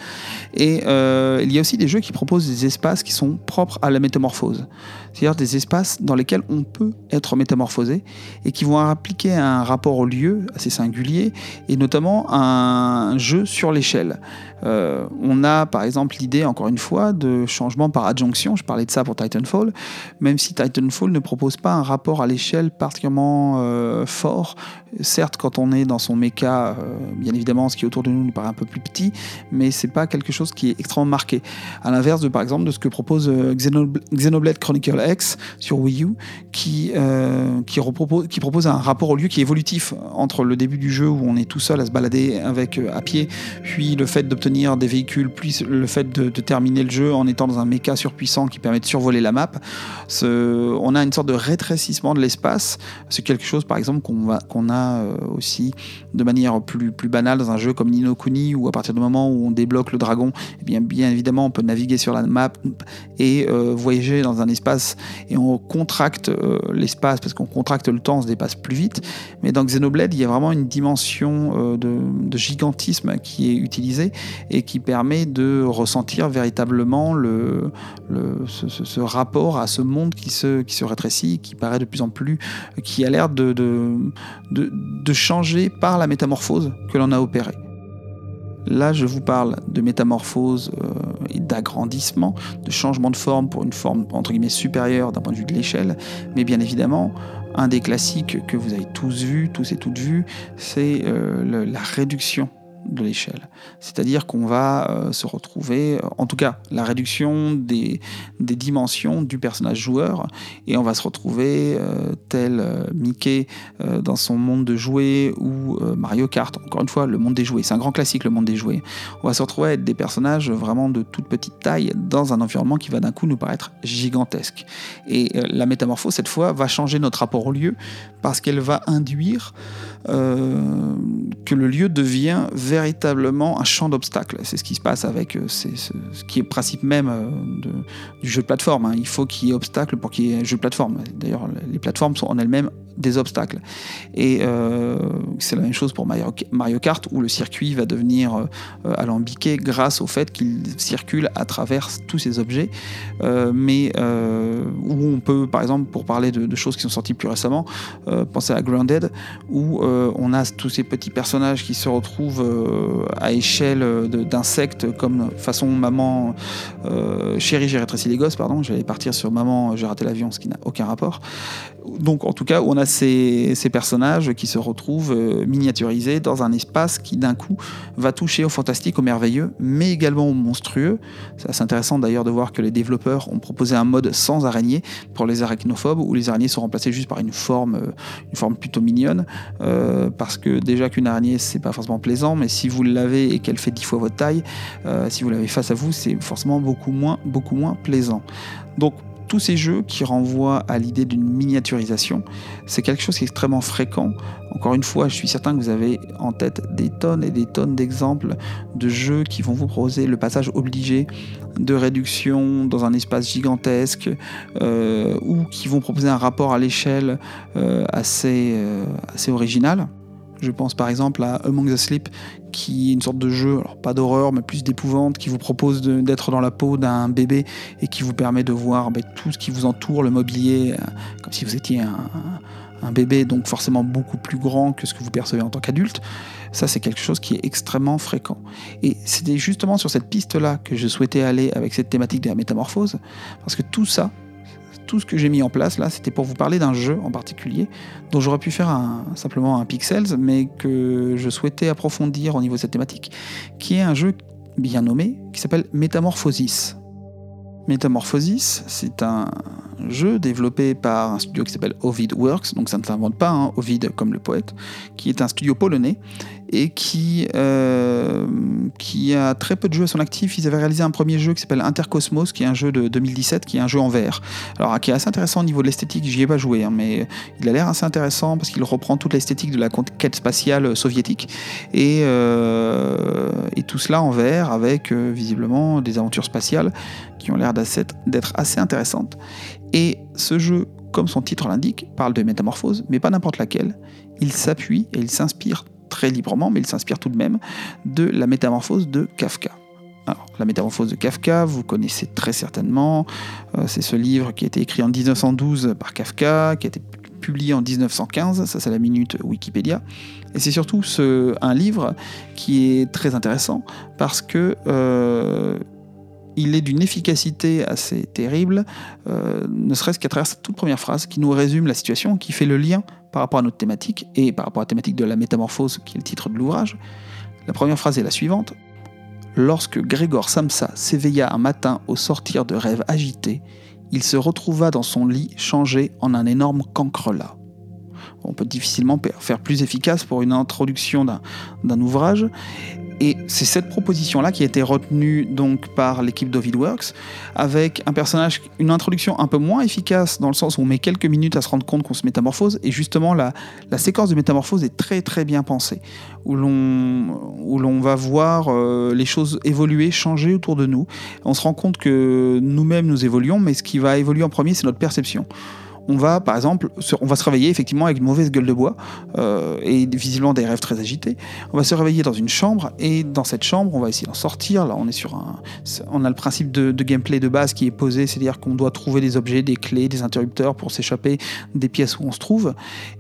et euh, il y a aussi des jeux qui proposent des espaces qui sont propres à la métamorphose, c'est-à-dire des espaces dans lesquels on peut être métamorphosé et qui vont appliquer un rapport au lieu assez singulier et notamment un jeu sur l'échelle. Euh, on a par exemple l'idée, encore une fois, de changement par adjonction. Je parlais de ça pour Titanfall, même si Titanfall ne propose pas un rapport à l'échelle particulièrement euh, fort. Certes, quand on est dans son méca, euh, bien évidemment, ce qui est autour de nous nous paraît un peu plus petit, mais c'est pas quelque chose qui est extrêmement marqué. À l'inverse de, par exemple, de ce que propose Xenoblade Chronicle X sur Wii U, qui, propose un rapport au lieu qui est évolutif entre le début du jeu où on est tout seul à se balader avec à pied, puis le fait d'obtenir des véhicules, plus le fait de, terminer le jeu en étant dans un méca surpuissant qui permet de survoler la map, on a une sorte de rétrécissement de l'espace. C'est quelque chose, par exemple, qu'on a euh, aussi de manière plus, plus banale dans un jeu comme Nino Kuni, où à partir du moment où on débloque le dragon, eh bien, bien évidemment, on peut naviguer sur la map et euh, voyager dans un espace et on contracte euh, l'espace parce qu'on contracte le temps, on se dépasse plus vite. Mais dans Xenoblade, il y a vraiment une dimension de gigantisme qui est utilisée et qui permet de ressentir véritablement le, ce, rapport à ce monde qui se, qui se rétrécit, qui paraît de plus en plus, qui a l'air de, de, de, changer par la métamorphose que l'on a opérée. Là, je vous parle de métamorphose euh, et d'agrandissement, de changement de forme pour une forme entre guillemets supérieure d'un point de vue de l'échelle, mais bien évidemment, un des classiques que vous avez tous vus, tous et toutes vus, c'est euh, la réduction de l'échelle. C'est-à-dire qu'on va euh, se retrouver, en tout cas la réduction des, dimensions du personnage joueur, et on va se retrouver euh, tel euh, Mickey dans son monde de jouets ou Mario Kart, encore une fois le monde des jouets, c'est un grand classique le monde des jouets. On va se retrouver à être des personnages vraiment de toute petite taille dans un environnement qui va d'un coup nous paraître gigantesque. Et la métamorphose cette fois va changer notre rapport au lieu parce qu'elle va induire que le lieu devient véritablement un champ d'obstacles. C'est ce qui se passe avec euh, ce, qui est le principe même euh, du jeu de plateforme. Hein. Il faut qu'il y ait obstacle pour qu'il y ait un jeu de plateforme. D'ailleurs, les plateformes sont en elles-mêmes des obstacles. Et euh, c'est la même chose pour Mario Kart, où le circuit va devenir euh, alambiqué grâce au fait qu'il circule à travers tous ces objets. mais où on peut, par exemple, pour parler de, choses qui sont sorties plus récemment, penser à Grounded, où on a tous ces petits personnages qui se retrouvent à échelle d'insectes, comme façon maman, chérie, j'ai rétréci les gosses, pardon, j'allais partir sur maman, j'ai raté l'avion, ce qui n'a aucun rapport. Donc en tout cas, on a ces, personnages qui se retrouvent euh, miniaturisés dans un espace qui d'un coup va toucher au fantastique, au merveilleux, mais également au monstrueux. C'est intéressant d'ailleurs de voir que les développeurs ont proposé un mode sans araignée pour les arachnophobes, où les araignées sont remplacées juste par une forme, euh, plutôt mignonne, euh, parce que déjà qu'une araignée c'est pas forcément plaisant, mais si vous l'avez et qu'elle fait dix fois votre taille, si vous l'avez face à vous, c'est forcément beaucoup moins, beaucoup moins plaisant. Donc tous ces jeux qui renvoient à l'idée d'une miniaturisation, c'est quelque chose qui est extrêmement fréquent. Encore une fois, je suis certain que vous avez en tête des tonnes et des tonnes d'exemples de jeux qui vont vous proposer le passage obligé de réduction dans un espace gigantesque euh, ou qui vont proposer un rapport à l'échelle euh, assez, euh, assez original. Je pense par exemple à Among the Sleep, qui est une sorte de jeu, alors pas d'horreur, mais plus d'épouvante, qui vous propose d'être dans la peau d'un bébé et qui vous permet de voir ben, tout ce qui vous entoure, le mobilier, euh, comme si vous étiez un, bébé, donc forcément beaucoup plus grand que ce que vous percevez en tant qu'adulte. Ça, c'est quelque chose qui est extrêmement fréquent. Et c'était justement sur cette piste-là que je souhaitais aller avec cette thématique de la métamorphose, parce que tout ça, tout ce que j'ai mis en place là, c'était pour vous parler d'un jeu en particulier, dont j'aurais pu faire simplement un Pixels, mais que je souhaitais approfondir au niveau de cette thématique, qui est un jeu bien nommé, qui s'appelle Metamorphosis. Metamorphosis, c'est un jeu développé par un studio qui s'appelle Ovid Works, donc ça ne s'invente pas, hein, Ovid comme le poète, qui est un studio polonais et qui, euh, qui a très peu de jeux à son actif. Ils avaient réalisé un premier jeu qui s'appelle Intercosmos, qui est un jeu de 2017, qui est un jeu en VR. Alors, qui est assez intéressant au niveau de l'esthétique, j'y ai pas joué, hein, mais il a l'air assez intéressant parce qu'il reprend toute l'esthétique de la conquête spatiale soviétique et, euh, et tout cela en VR avec euh, visiblement des aventures spatiales qui ont l'air d'être assez intéressantes. Ce jeu, comme son titre l'indique, parle de métamorphose, mais pas n'importe laquelle. Il s'appuie et il s'inspire très librement, mais il s'inspire tout de même de la métamorphose de Kafka. Alors, la métamorphose de Kafka, vous connaissez très certainement. Euh, c'est ce livre qui a été écrit en 1912 par Kafka, qui a été publié en 1915. Ça, c'est la minute Wikipédia. Et c'est surtout un livre qui est très intéressant parce que euh, il est d'une efficacité assez terrible, euh, ne serait-ce qu'à travers cette toute première phrase qui nous résume la situation, qui fait le lien par rapport à notre thématique et par rapport à la thématique de la métamorphose, qui est le titre de l'ouvrage. La première phrase est la suivante. Lorsque Grégor Samsa s'éveilla un matin au sortir de rêves agités, il se retrouva dans son lit changé en un énorme cancrelat. On peut difficilement faire plus efficace pour une introduction d'un ouvrage. Et c'est cette proposition-là qui a été retenue donc par l'équipe d'Ovidworks, avec un personnage, une introduction un peu moins efficace dans le sens où on met quelques minutes à se rendre compte qu'on se métamorphose. Et justement, la, séquence de métamorphose est très très bien pensée, où l'on où l'on va voir euh, les choses évoluer, changer autour de nous. On se rend compte que nous-mêmes nous évoluons, mais ce qui va évoluer en premier, c'est notre perception on va par exemple, se réveiller effectivement avec une mauvaise gueule de bois euh, et visiblement des rêves très agités. On va se réveiller dans une chambre et dans cette chambre, on va essayer d'en sortir. Là, on est sur un, on a le principe de, gameplay de base qui est posé, c'est-à-dire qu'on doit trouver des objets, des clés, des interrupteurs pour s'échapper des pièces où on se trouve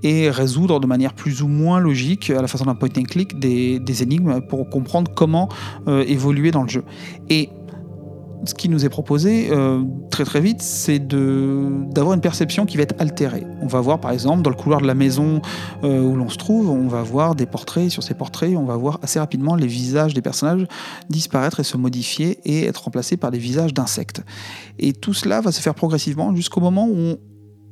et résoudre de manière plus ou moins logique, à la façon d'un point and click, des, énigmes pour comprendre comment euh, évoluer dans le jeu. Ce qui nous est proposé euh, très très vite, c'est d'avoir une perception qui va être altérée. On va voir par exemple dans le couloir de la maison euh, où l'on se trouve, on va voir des portraits. Sur ces portraits, on va voir assez rapidement les visages des personnages disparaître et se modifier et être remplacés par des visages d'insectes. Et tout cela va se faire progressivement jusqu'au moment où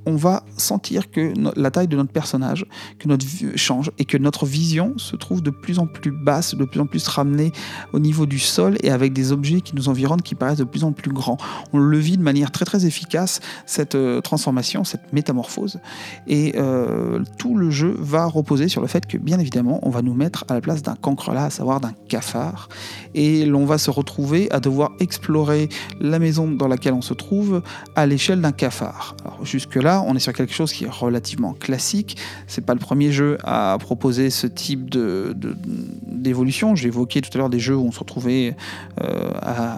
on va sentir que la taille de notre personnage, que notre change et que notre vision se trouve de plus en plus basse, de plus en plus ramenée au niveau du sol et avec des objets qui nous environnent qui paraissent de plus en plus grands. On le vit de manière très très efficace cette euh, transformation, cette métamorphose et euh, tout le jeu va reposer sur le fait que bien évidemment on va nous mettre à la place d'un cancrelat, à savoir d'un cafard et l'on va se retrouver à devoir explorer la maison dans laquelle on se trouve à l'échelle d'un cafard. Alors jusque on est sur quelque chose qui est relativement classique. C'est pas le premier jeu à proposer ce type d'évolution. J'ai évoqué tout à l'heure des jeux où on se retrouvait euh, à,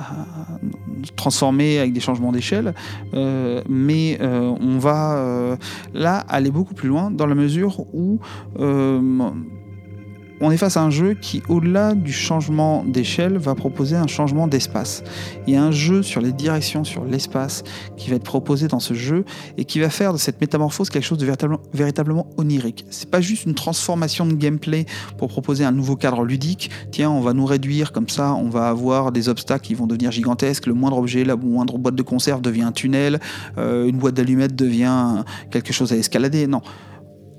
transformer avec des changements d'échelle, euh, mais euh, on va là aller beaucoup plus loin dans la mesure où on est face à un jeu qui, au-delà du changement d'échelle, va proposer un changement d'espace. Il y a un jeu sur les directions, sur l'espace, qui va être proposé dans ce jeu et qui va faire de cette métamorphose quelque chose de véritablement, onirique. C'est pas juste une transformation de gameplay pour proposer un nouveau cadre ludique. Tiens, on va nous réduire comme ça, on va avoir des obstacles qui vont devenir gigantesques. Le moindre objet, la moindre boîte de conserve devient un tunnel, euh, une boîte d'allumettes devient quelque chose à escalader. Non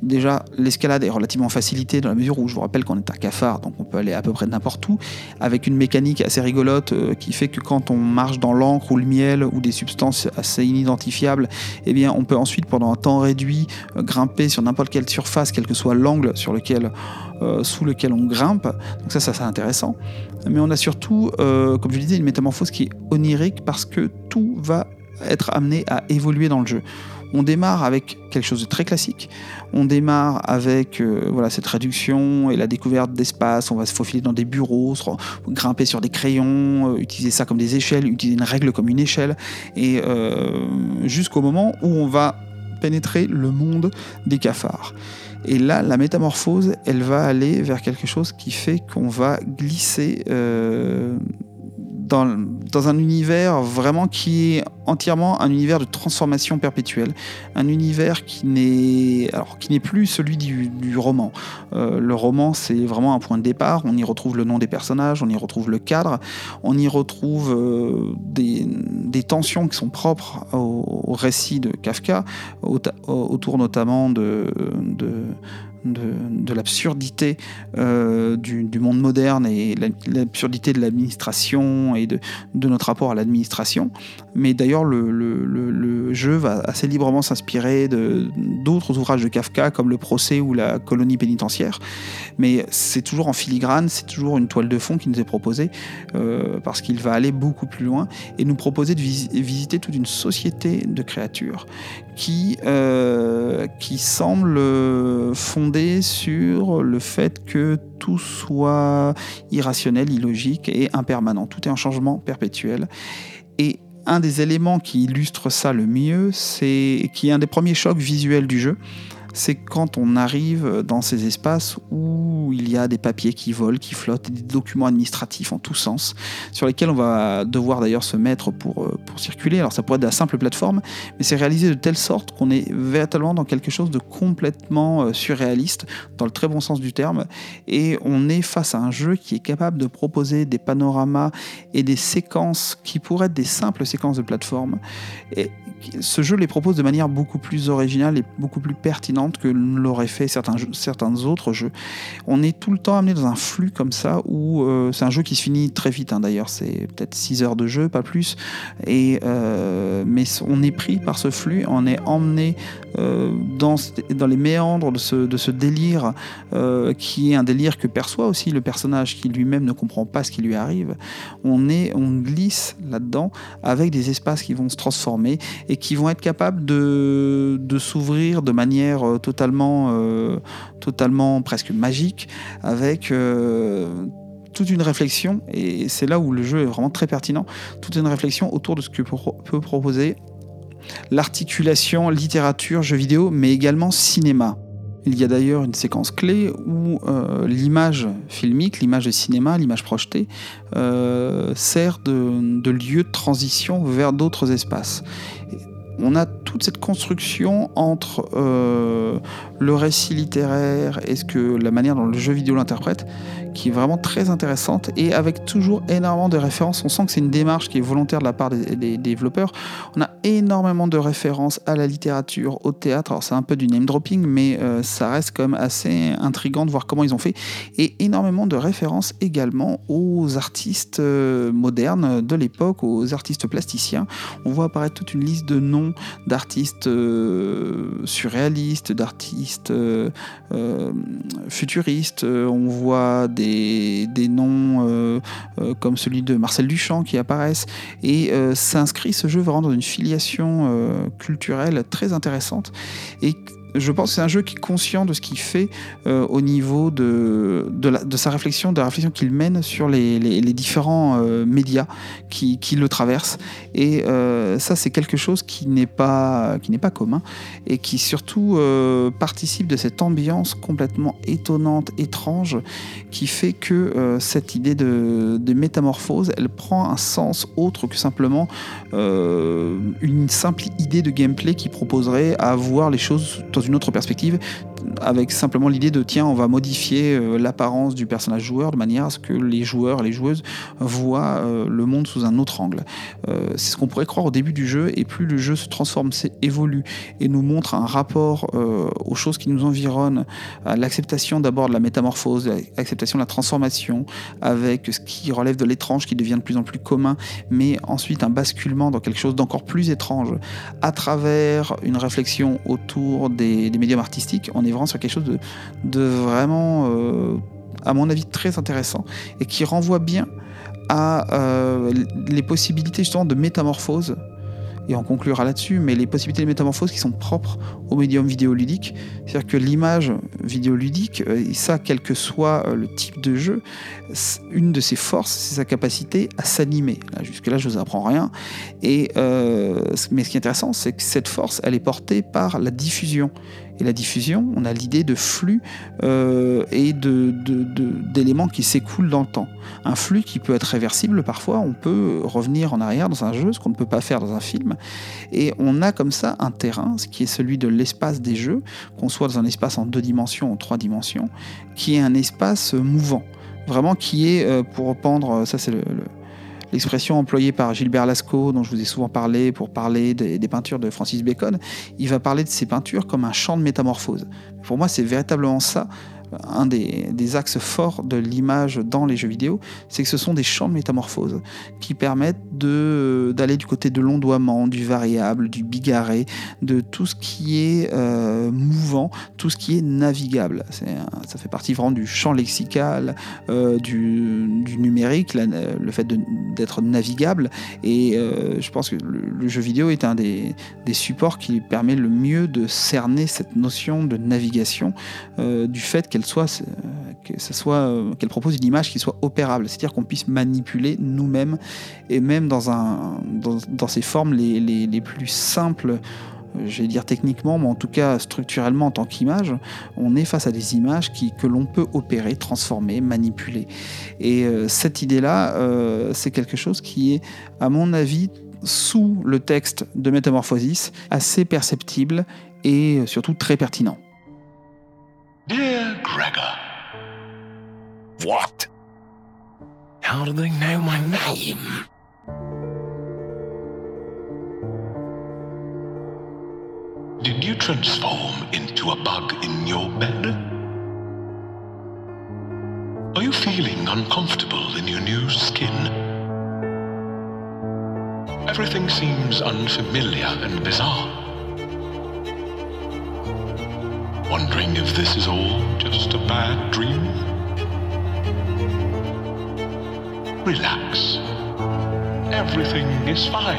déjà l'escalade est relativement facilitée dans la mesure où je vous rappelle qu'on est un cafard, donc on peut aller à peu près n'importe où, avec une mécanique assez rigolote euh, qui fait que quand on marche dans l'encre ou le miel ou des substances assez inidentifiables, eh on peut ensuite pendant un temps réduit euh, grimper sur n'importe quelle surface, quel que soit l'angle euh, sous lequel on grimpe. Donc ça, ça c'est intéressant. Mais on a surtout, comme je disais, une métamorphose qui est onirique parce que tout va être amené à évoluer dans le jeu. On démarre avec quelque chose de très classique. On démarre avec euh, voilà, cette réduction et la découverte d'espace. On va se faufiler dans des bureaux, grimper sur des crayons, euh, utiliser ça comme des échelles, utiliser une règle comme une échelle. Et euh, jusqu'au moment où on va pénétrer le monde des cafards. Et là, la métamorphose, elle va aller vers quelque chose qui fait qu'on va glisser dans, un univers vraiment qui est entièrement un univers de transformation perpétuelle, un univers qui n'est alors qui n'est plus celui du, roman. Euh, le roman, c'est vraiment un point de départ. On y retrouve le nom des personnages, on y retrouve le cadre, on y retrouve euh, des, tensions qui sont propres au, récit de Kafka, autour notamment de de, l'absurdité euh, du, monde moderne et l'absurdité de l'administration et de, notre rapport à l'administration. Mais d'ailleurs, le, jeu va assez librement s'inspirer d'autres ouvrages de Kafka, comme Le procès ou La colonie pénitentiaire. Mais c'est toujours en filigrane, c'est toujours une toile de fond qui nous est proposée, euh, parce qu'il va aller beaucoup plus loin et nous proposer de visiter toute une société de créatures qui, euh, qui semble fondée sur le fait que tout soit irrationnel, illogique et impermanent. Tout est en changement perpétuel. Et un des éléments qui illustre ça le mieux, c'est qui est un des premiers chocs visuels du jeu, c'est quand on arrive dans ces espaces où il y a des papiers qui volent, qui flottent, des documents administratifs en tous sens, sur lesquels on va devoir d'ailleurs se mettre pour, euh, circuler. Alors ça pourrait être de la simple plateforme, mais c'est réalisé de telle sorte qu'on est véritablement dans quelque chose de complètement euh, surréaliste, dans le très bon sens du terme, et on est face à un jeu qui est capable de proposer des panoramas et des séquences qui pourraient être des simples séquences de plateforme. Et ce jeu les propose de manière beaucoup plus originale et beaucoup plus pertinente que l'auraient fait certains, certains autres jeux. On est tout le temps amené dans un flux comme ça où euh, c'est un jeu qui se finit très vite hein, d'ailleurs, c'est peut-être 6 heures de jeu, pas plus. Et, euh, mais on est pris par ce flux, on est emmené euh, dans, dans les méandres de ce, de ce délire qui est un délire que perçoit aussi le personnage qui lui-même ne comprend pas ce qui lui arrive. On, est, on glisse là-dedans avec des espaces qui vont se transformer et qui vont être capables de, de s'ouvrir de manière euh, totalement, euh, totalement presque magique avec euh, toute une réflexion, et c'est là où le jeu est vraiment très pertinent, toute une réflexion autour de ce que peut proposer l'articulation littérature, jeux vidéo, mais également cinéma. Il y a d'ailleurs une séquence clé où l'image filmique, l'image de cinéma, l'image projetée, sert de, de, lieu de transition vers d'autres espaces on a toute cette construction entre euh, le récit littéraire et ce que la manière dont le jeu vidéo l'interprète, qui est vraiment très intéressante et avec toujours énormément de références. On sent que c'est une démarche qui est volontaire de la part des, développeurs. On a énormément de références à la littérature, au théâtre. Alors c'est un peu du name dropping, mais euh, ça reste quand même assez intrigant de voir comment ils ont fait. Et énormément de références également aux artistes euh, modernes de l'époque, aux artistes plasticiens. On voit apparaître toute une liste de noms d'artistes surréalistes, d'artistes futuristes. On voit des, des noms comme celui de Marcel Duchamp qui apparaissent. Et s'inscrit ce jeu vraiment dans une filiation culturelle très intéressante et je pense que c'est un jeu qui est conscient de ce qu'il fait euh, au niveau de, de, sa réflexion, de la réflexion qu'il mène sur les, différents euh, médias qui, le traversent. Et euh, ça, c'est quelque chose qui n'est pas, qui pas commun et qui surtout participe de cette ambiance complètement étonnante, étrange, qui fait que cette idée de, de, métamorphose, elle prend un sens autre que simplement une simple idée de gameplay qui proposerait à voir les choses dans une autre perspective, avec simplement l'idée de tiens, on va modifier euh, l'apparence du personnage joueur de manière à ce que les joueurs et les joueuses voient euh, le monde sous un autre angle. Euh, c'est ce qu'on pourrait croire au début du jeu, et plus le jeu se transforme, évolue et nous montre un rapport aux choses qui nous environnent, à l'acceptation d'abord de la métamorphose, l'acceptation de la transformation, avec ce qui relève de l'étrange qui devient de plus en plus commun, mais ensuite un basculement dans quelque chose d'encore plus étrange, à travers une réflexion autour des médiums artistiques, vraiment sur quelque chose de, vraiment, euh, à mon avis, très intéressant et qui renvoie bien à euh, les possibilités justement de métamorphose et on conclura là-dessus, mais les possibilités de métamorphose qui sont propres au médium vidéoludique. C'est-à-dire que l'image vidéoludique, euh, et ça, quel que soit euh, le type de jeu, une de ses forces, c'est sa capacité à s'animer. Jusque-là, je ne vous apprends rien. Et, euh, mais ce qui est intéressant, c'est que cette force, elle est portée par la diffusion. Et la diffusion, on a l'idée de flux et d'éléments de, qui s'écoulent dans le temps. Un flux qui peut être réversible parfois, on peut revenir en arrière dans un jeu, ce qu'on ne peut pas faire dans un film. Et on a comme ça un terrain, ce qui est celui de l'espace des jeux, qu'on soit dans un espace en deux dimensions ou trois dimensions, qui est un espace mouvant. Vraiment qui est, euh, pour reprendre, ça c'est le l'expression employée par Gilbert Lascaux, dont je vous ai souvent parlé pour parler des, des, peintures de Francis Bacon, il va parler de ces peintures comme un champ de métamorphose. Pour moi, c'est véritablement ça un des, axes forts de l'image dans les jeux vidéo, c'est que ce sont des champs de métamorphose qui permettent d'aller du côté de l'ondoiement, du variable, du bigarré, de tout ce qui est euh, mouvant, tout ce qui est navigable. ça fait partie vraiment du champ lexical, euh, du, numérique, le fait d'être navigable. Et euh, je pense que le, jeu vidéo est un des, des, supports qui permet le mieux de cerner cette notion de navigation, du fait qu'elle soit, que ça soit, euh, qu'elle propose une image qui soit opérable, c'est-à-dire qu'on puisse manipuler nous-mêmes et même dans, ces formes les, plus simples euh, je vais dire techniquement, mais en tout cas structurellement en tant qu'image, on est face à des images que l'on peut opérer, transformer, manipuler. Et euh, cette idée-là, c'est quelque chose qui est, à mon avis, sous le texte de Métamorphosis, assez perceptible et surtout très pertinent. Dear Gregor. What? How do they know my name? Did you transform into a bug in your bed? Are you feeling uncomfortable in your new skin? Everything seems unfamiliar and bizarre. Wondering if this is all just a bad dream? Relax. Everything is fine.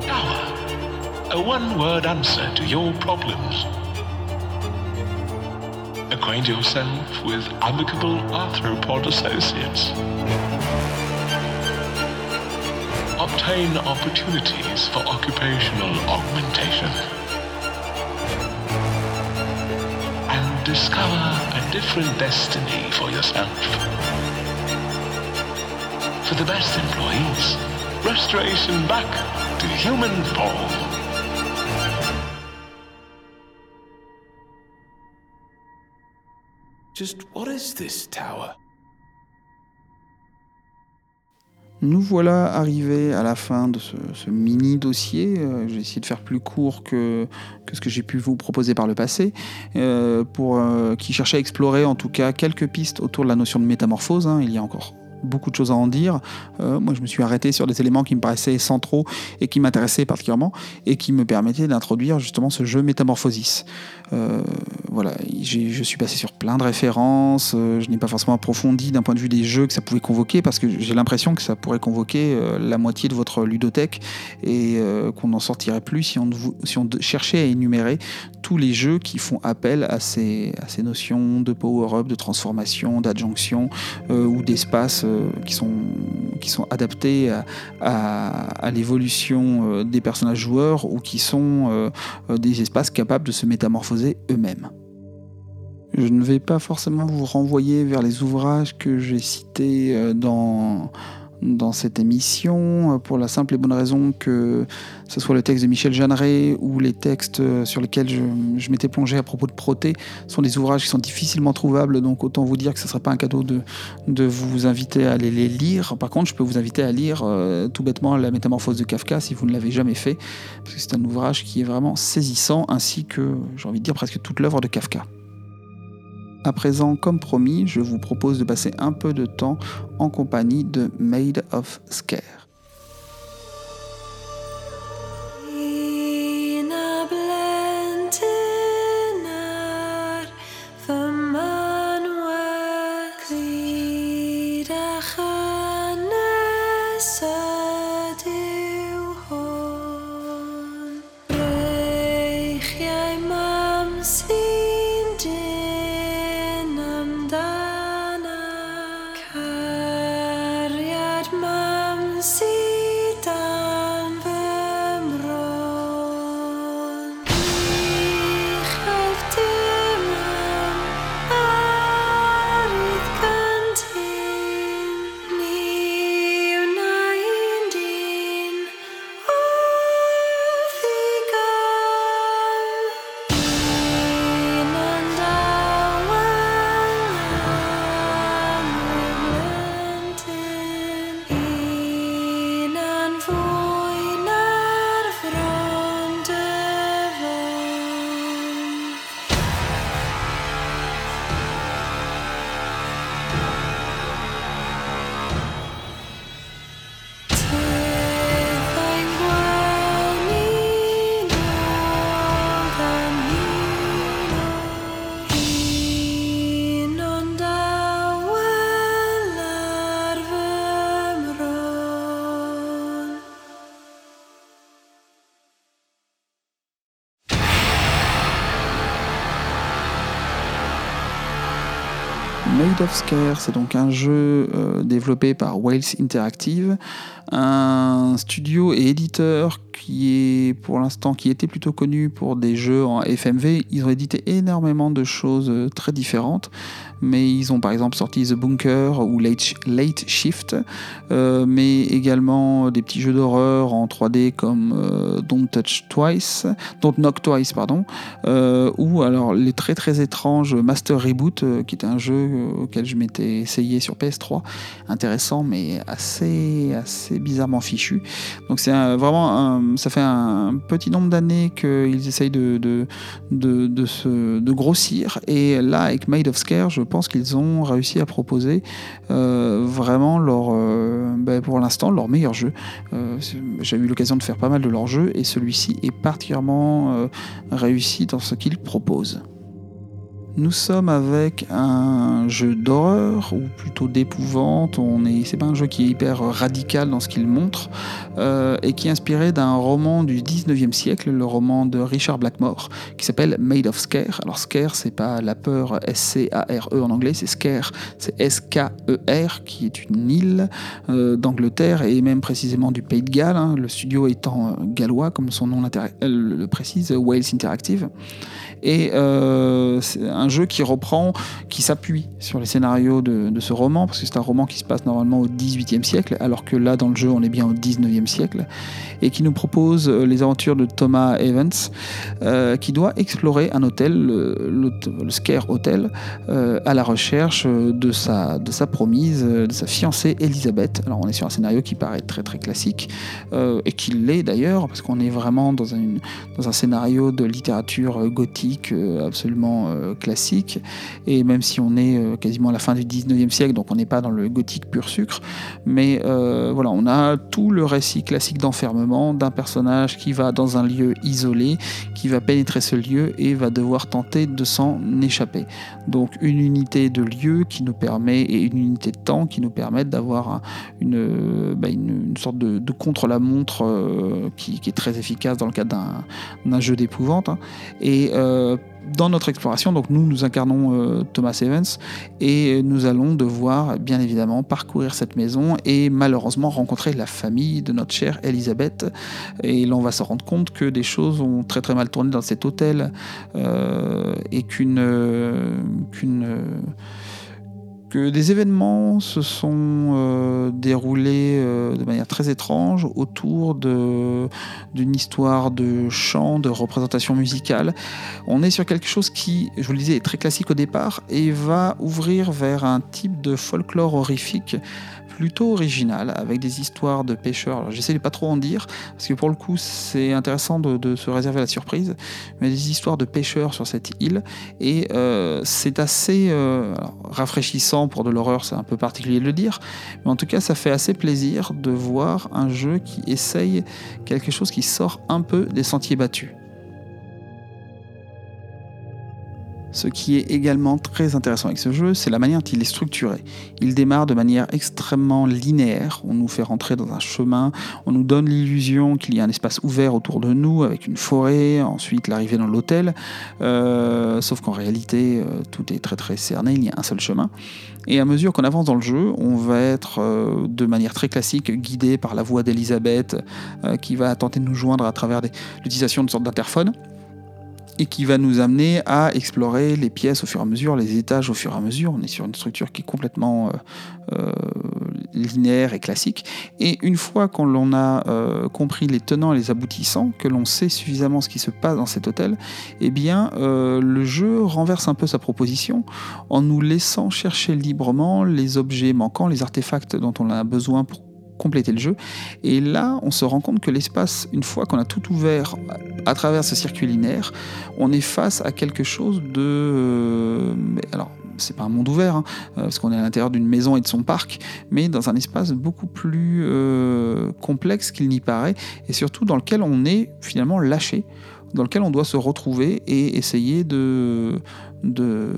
Tower. A one-word answer to your problems. Acquaint yourself with amicable arthropod associates obtain opportunities for occupational augmentation, and discover a different destiny for yourself. For the best employees, restoration back to human form. Just what is this tower? Nous voilà arrivés à la fin de ce, mini dossier. Euh, j'ai essayé de faire plus court que, ce que j'ai pu vous proposer par le passé, euh, euh, qui cherchait à explorer en tout cas quelques pistes autour de la notion de métamorphose. Hein. Il y a encore beaucoup de choses à en dire. Euh, moi, je me suis arrêté sur des éléments qui me paraissaient centraux et qui m'intéressaient particulièrement et qui me permettaient d'introduire justement ce jeu Métamorphosis. Euh, voilà, je suis passé sur plein de références, euh, je n'ai pas forcément approfondi d'un point de vue des jeux que ça pouvait convoquer parce que j'ai l'impression que ça pourrait convoquer la moitié de votre ludothèque et qu'on n'en sortirait plus si on, si on cherchait à énumérer tous les jeux qui font appel à ces, à ces notions de power-up, de transformation, d'adjonction ou d'espace qui, sont, qui sont adaptés à, l'évolution des personnages joueurs ou qui sont des espaces capables de se métamorphoser eux-mêmes. Je ne vais pas forcément vous renvoyer vers les ouvrages que j'ai cités dans dans cette émission, euh, pour la simple et bonne raison que ce soit le texte de Michel Jeanneret ou les textes euh, sur lesquels je, m'étais plongé à propos de Proté sont des ouvrages qui sont difficilement trouvables, donc autant vous dire que ce ne serait pas un cadeau de, de vous inviter à aller les lire. Par contre, je peux vous inviter à lire euh, tout bêtement La Métamorphose de Kafka si vous ne l'avez jamais fait, parce que c'est un ouvrage qui est vraiment saisissant, ainsi que, j'ai envie de dire, presque toute l'œuvre de Kafka. À présent, comme promis, je vous propose de passer un peu de temps en compagnie de Made of Scare. C'est donc un jeu euh, développé par Wales Interactive, un studio et éditeur qui est pour l'instant qui était plutôt connu pour des jeux en FMV. Ils ont édité énormément de choses euh, très différentes, mais ils ont par exemple sorti The Bunker ou Late, Shift, euh, mais également des petits jeux d'horreur en 3D comme euh, Don't Touch Twice, Don't Knock Twice, pardon, ou alors les très très étranges Master Reboot, qui était un jeu auquel je m'étais essayé sur PS3, intéressant mais assez assez bizarrement fichu. Donc c'est vraiment un ça fait un petit nombre d'années qu'ils essayent de, de, de, se, de, grossir. Et là, avec Made of Scare, je pense qu'ils ont réussi à proposer euh, vraiment leur, euh, ben, pour l'instant leur meilleur jeu. Euh, j'ai eu l'occasion de faire pas mal de leurs jeux et celui-ci est particulièrement réussi dans ce qu'ils proposent. Nous sommes avec un jeu d'horreur ou plutôt d'épouvante. On est, c'est pas un jeu qui est hyper radical dans ce qu'il montre euh, et qui est inspiré d'un roman du 19e siècle, le roman de Richard Blackmore, qui s'appelle Made of Scare. Alors Scare, c'est pas la peur S-C-A-R-E en anglais, c'est Scare, c'est S-K-E-R, qui est une île euh, d'Angleterre et même précisément du Pays de Galles. Hein. le studio étant euh, gallois, comme son nom le précise, Wales Interactive. Et euh, c'est un jeu qui reprend, qui s'appuie sur les scénarios de, ce roman, parce que c'est un roman qui se passe normalement au XVIIIe siècle, alors que là, dans le jeu, on est bien au XIXe siècle, et qui nous propose euh, les aventures de Thomas Evans, euh, qui doit explorer un hôtel, le, Scare Hotel, à la recherche de sa, promise, de sa fiancée Elisabeth. Alors, on est sur un scénario qui paraît très très classique, et qui l'est d'ailleurs, parce qu'on est vraiment dans, dans un scénario de littérature gothique absolument classique classique. Et même si on est euh, quasiment à la fin du 19e siècle, donc on n'est pas dans le gothique pur sucre, mais euh, voilà, on a tout le récit classique d'enfermement d'un personnage qui va dans un lieu isolé, qui va pénétrer ce lieu et va devoir tenter de s'en échapper. Donc une unité de lieu qui nous permet, et une unité de temps qui nous permettent d'avoir une, bah, une, sorte de, contre-la-montre euh, qui, est très efficace dans le cadre d'un jeu d'épouvante. Hein. Et euh, dans notre exploration, donc nous, nous incarnons euh, Thomas Evans et nous allons devoir, bien évidemment, parcourir cette maison et malheureusement rencontrer la famille de notre chère Elisabeth. Et là, on va se rendre compte que des choses ont très très mal tourné dans cet hôtel euh, et qu'une qu'une que des événements se sont euh, déroulés euh, de manière très étrange autour d'une histoire de chant, de représentation musicale. On est sur quelque chose qui, je vous le disais, est très classique au départ et va ouvrir vers un type de folklore horrifique plutôt original, avec des histoires de pêcheurs. J'essaie de pas trop en dire, parce que pour le coup, c'est intéressant de, se réserver la surprise, mais des histoires de pêcheurs sur cette île, et euh, c'est assez euh, rafraîchissant pour de l'horreur, c'est un peu particulier de le dire, mais en tout cas, ça fait assez plaisir de voir un jeu qui essaye quelque chose qui sort un peu des sentiers battus. Ce qui est également très intéressant avec ce jeu, c'est la manière dont il est structuré. Il démarre de manière extrêmement linéaire. On nous fait rentrer dans un chemin, on nous donne l'illusion qu'il y a un espace ouvert autour de nous avec une forêt, ensuite l'arrivée dans l'hôtel. Euh, sauf qu'en réalité, euh, tout est très très cerné, il y a un seul chemin. Et à mesure qu'on avance dans le jeu, on va être euh, de manière très classique guidé par la voix d'Elisabeth qui va tenter de nous joindre à travers l'utilisation de sorte d'interphone et qui va nous amener à explorer les pièces au fur et à mesure, les étages au fur et à mesure. On est sur une structure qui est complètement euh, euh, linéaire et classique. Et une fois qu'on a euh, compris les tenants et les aboutissants, que l'on sait suffisamment ce qui se passe dans cet hôtel, eh bien, le jeu renverse un peu sa proposition en nous laissant chercher librement les objets manquants, les artefacts dont on a besoin pour compléter le jeu. Et là, on se rend compte que l'espace, une fois qu'on a tout ouvert à travers ce circuit linéaire, on est face à quelque chose de... Euh, alors, c'est pas un monde ouvert, hein, euh, parce qu'on est à l'intérieur d'une maison et de son parc, mais dans un espace beaucoup plus euh, complexe qu'il n'y paraît, et surtout dans lequel on est finalement lâché, dans lequel on doit se retrouver et essayer de, de,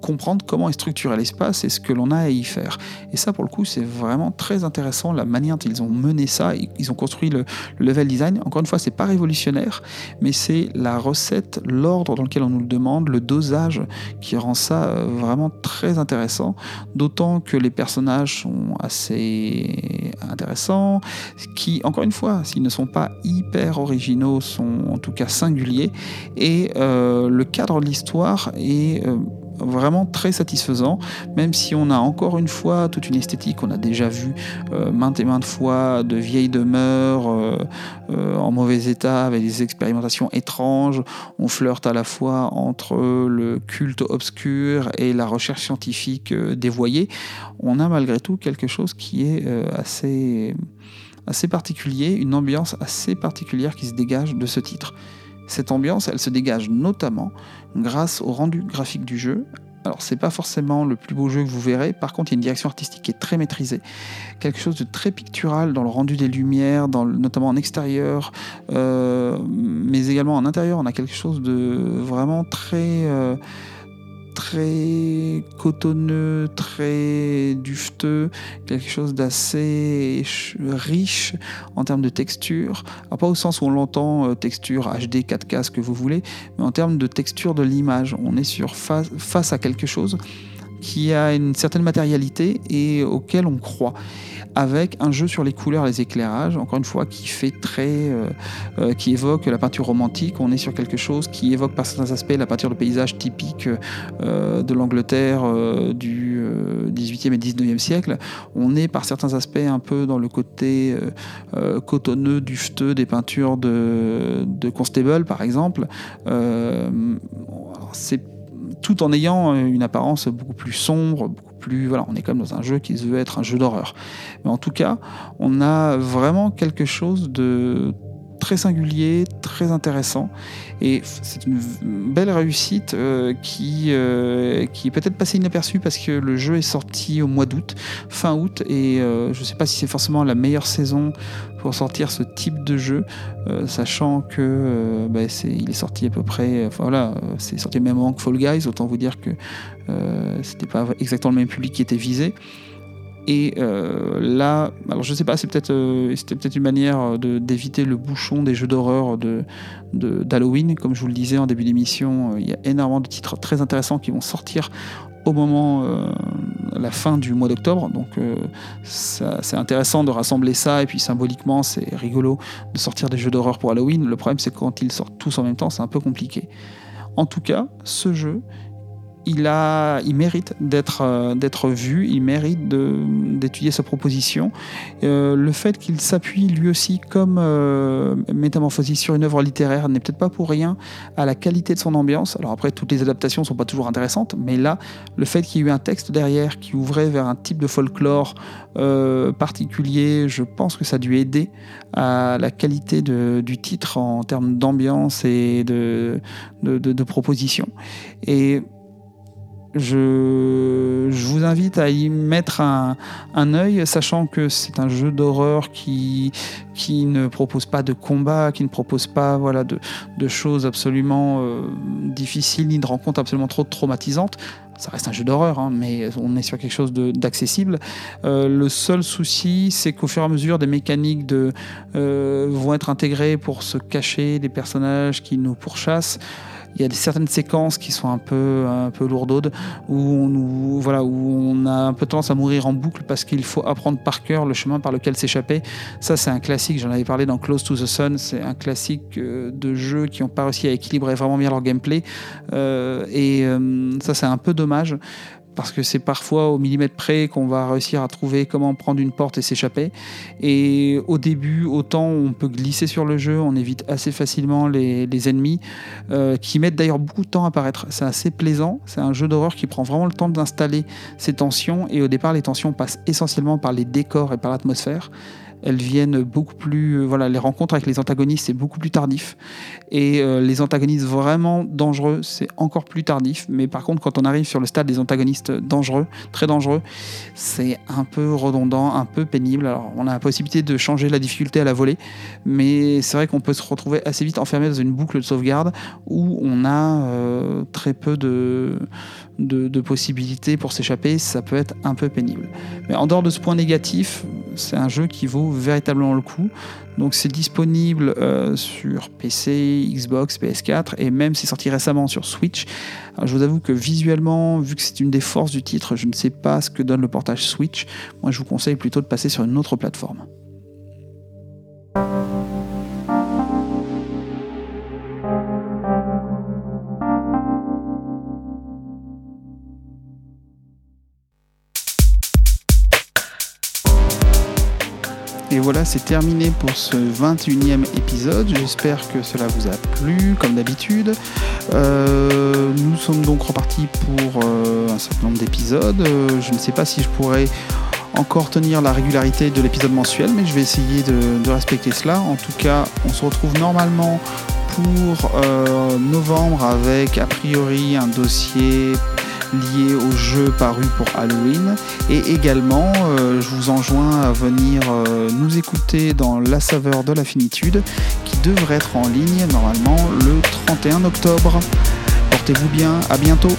comprendre comment est structuré l'espace et ce que l'on a à y faire. Et ça, pour le coup, c'est vraiment très intéressant la manière dont ils ont mené ça. Ils ont construit le, level design. Encore une fois, c'est pas révolutionnaire, mais c'est la recette, l'ordre dans lequel on nous le demande, le dosage qui rend ça euh, vraiment très intéressant. D'autant que les personnages sont assez intéressants, qui, encore une fois, s'ils ne sont pas hyper originaux, sont en tout cas singuliers. Et euh, le cadre de l'histoire est euh, vraiment très satisfaisant, même si on a encore une fois toute une esthétique qu'on a déjà vu euh, maintes et maintes fois de vieilles demeures euh, en mauvais état avec des expérimentations étranges. On flirte à la fois entre le culte obscur et la recherche scientifique dévoyée. On a malgré tout quelque chose qui est assez, assez particulier, une ambiance assez particulière qui se dégage de ce titre. Cette ambiance, elle se dégage notamment grâce au rendu graphique du jeu. Alors, c'est pas forcément le plus beau jeu que vous verrez, par contre, il y a une direction artistique qui est très maîtrisée. Quelque chose de très pictural dans le rendu des lumières, notamment en extérieur, euh, mais également en intérieur. On a quelque chose de vraiment très. Euh, très cotonneux, très dufteux, quelque chose d'assez riche en termes de texture. pas au sens où on l'entend, euh, texture HD, 4K, ce que vous voulez, mais en termes de texture de l'image. On est sur face, face à quelque chose qui a une certaine matérialité et auquel on croit avec un jeu sur les couleurs, les éclairages, encore une fois, qui fait très, euh, euh, qui évoque la peinture romantique. On est sur quelque chose qui évoque par certains aspects la peinture de paysage typique euh, de l'Angleterre du 18e et 19e siècle. On est par certains aspects un peu dans le côté cotonneux, dufteux des peintures de, de Constable, par exemple. c'est tout en ayant une apparence beaucoup plus sombre, beaucoup plus. Voilà, on est comme dans un jeu qui veut être un jeu d'horreur. Mais en tout cas, on a vraiment quelque chose de très singulier, très intéressant. Et c'est une belle réussite euh, qui, euh, qui est peut-être passée inaperçue parce que le jeu est sorti au mois d'août, fin août, et euh, je ne sais pas si c'est forcément la meilleure saison pour sortir ce type de jeu, sachant que bah, c'est, il est sorti à peu près, voilà, c'est sorti au même moment que Fall Guys, autant vous dire que c'était pas exactement le même public qui était visé. Et euh, là, alors je sais pas, c'est peut-être euh, c'était peut-être une manière de, d'éviter le bouchon des jeux d'horreur de, d'Halloween. Comme je vous le disais en début d'émission, euh, il y a énormément de titres très intéressants qui vont sortir au moment, la fin du mois d'octobre. Donc c'est intéressant de rassembler ça et puis symboliquement c'est rigolo de sortir des jeux d'horreur pour Halloween. Le problème c'est que quand ils sortent tous en même temps, c'est un peu compliqué. En tout cas, ce jeu, il, a, il mérite d'être euh, d'être vu, il mérite d'étudier sa proposition. Euh, le fait qu'il s'appuie lui aussi comme euh, Métamorphosis sur une œuvre littéraire n'est peut-être pas pour rien à la qualité de son ambiance. Alors après, toutes les adaptations sont pas toujours intéressantes, mais là, le fait qu'il y ait eu un texte derrière qui ouvrait vers un type de folklore particulier, je pense que ça a dû aider à la qualité du titre en termes d'ambiance et de, de, de, de proposition. Et je, vous invite à y mettre un, un œil, sachant que c'est un jeu d'horreur qui, qui ne propose pas de combat, qui ne propose pas voilà, de, de choses absolument euh, difficiles, ni de rencontres absolument trop traumatisantes. Ça reste un jeu d'horreur, hein, mais on est sur quelque chose d'accessible. Euh, le seul souci, c'est qu'au fur et à mesure, des mécaniques de, euh, vont être intégrées pour se cacher des personnages qui nous pourchassent il y a certaines séquences qui sont un peu, un peu lourdaudes, où on, voilà, où on a un peu tendance à mourir en boucle parce qu'il faut apprendre par cœur le chemin par lequel s'échapper. Ça, c'est un classique, j'en avais parlé dans Close to the Sun, c'est un classique euh, de jeux qui n'ont pas réussi à équilibrer vraiment bien leur gameplay. Euh, et euh, ça, c'est un peu dommage parce que c'est parfois au millimètre près qu'on va réussir à trouver comment prendre une porte et s'échapper. Et au début, autant on peut glisser sur le jeu, on évite assez facilement les, ennemis, euh, qui mettent d'ailleurs beaucoup de temps à apparaître. C'est assez plaisant, c'est un jeu d'horreur qui prend vraiment le temps d'installer ses tensions, et au départ les tensions passent essentiellement par les décors et par l'atmosphère elles viennent beaucoup plus. Euh, voilà, les rencontres avec les antagonistes, c'est beaucoup plus tardif. Et euh, les antagonistes vraiment dangereux, c'est encore plus tardif. Mais par contre, quand on arrive sur le stade des antagonistes dangereux, très dangereux, c'est un peu redondant, un peu pénible. Alors, on a la possibilité de changer la difficulté à la volée, mais c'est vrai qu'on peut se retrouver assez vite enfermé dans une boucle de sauvegarde où on a euh, très peu de, de, possibilités pour s'échapper. Ça peut être un peu pénible. Mais en dehors de ce point négatif, c'est un jeu qui vaut véritablement le coup. Donc c'est disponible euh, sur PC, Xbox, PS4 et même c'est sorti récemment sur Switch. je vous avoue que visuellement, vu que c'est une des forces du titre, je ne sais pas ce que donne le portage Switch. Moi je vous conseille plutôt de passer sur une autre plateforme. C'est terminé pour ce 21e épisode. J'espère que cela vous a plu, comme d'habitude. Euh, nous sommes donc repartis pour euh, un certain nombre d'épisodes. Euh, je ne sais pas si je pourrais encore tenir la régularité de l'épisode mensuel, mais je vais essayer de, de, respecter cela. En tout cas, on se retrouve normalement pour novembre avec a priori un dossier lié au jeu paru pour Halloween. Et également, euh, je vous enjoins à venir euh, nous écouter dans La saveur de la finitude, qui devrait être en ligne normalement le 31 octobre. Portez-vous bien, à bientôt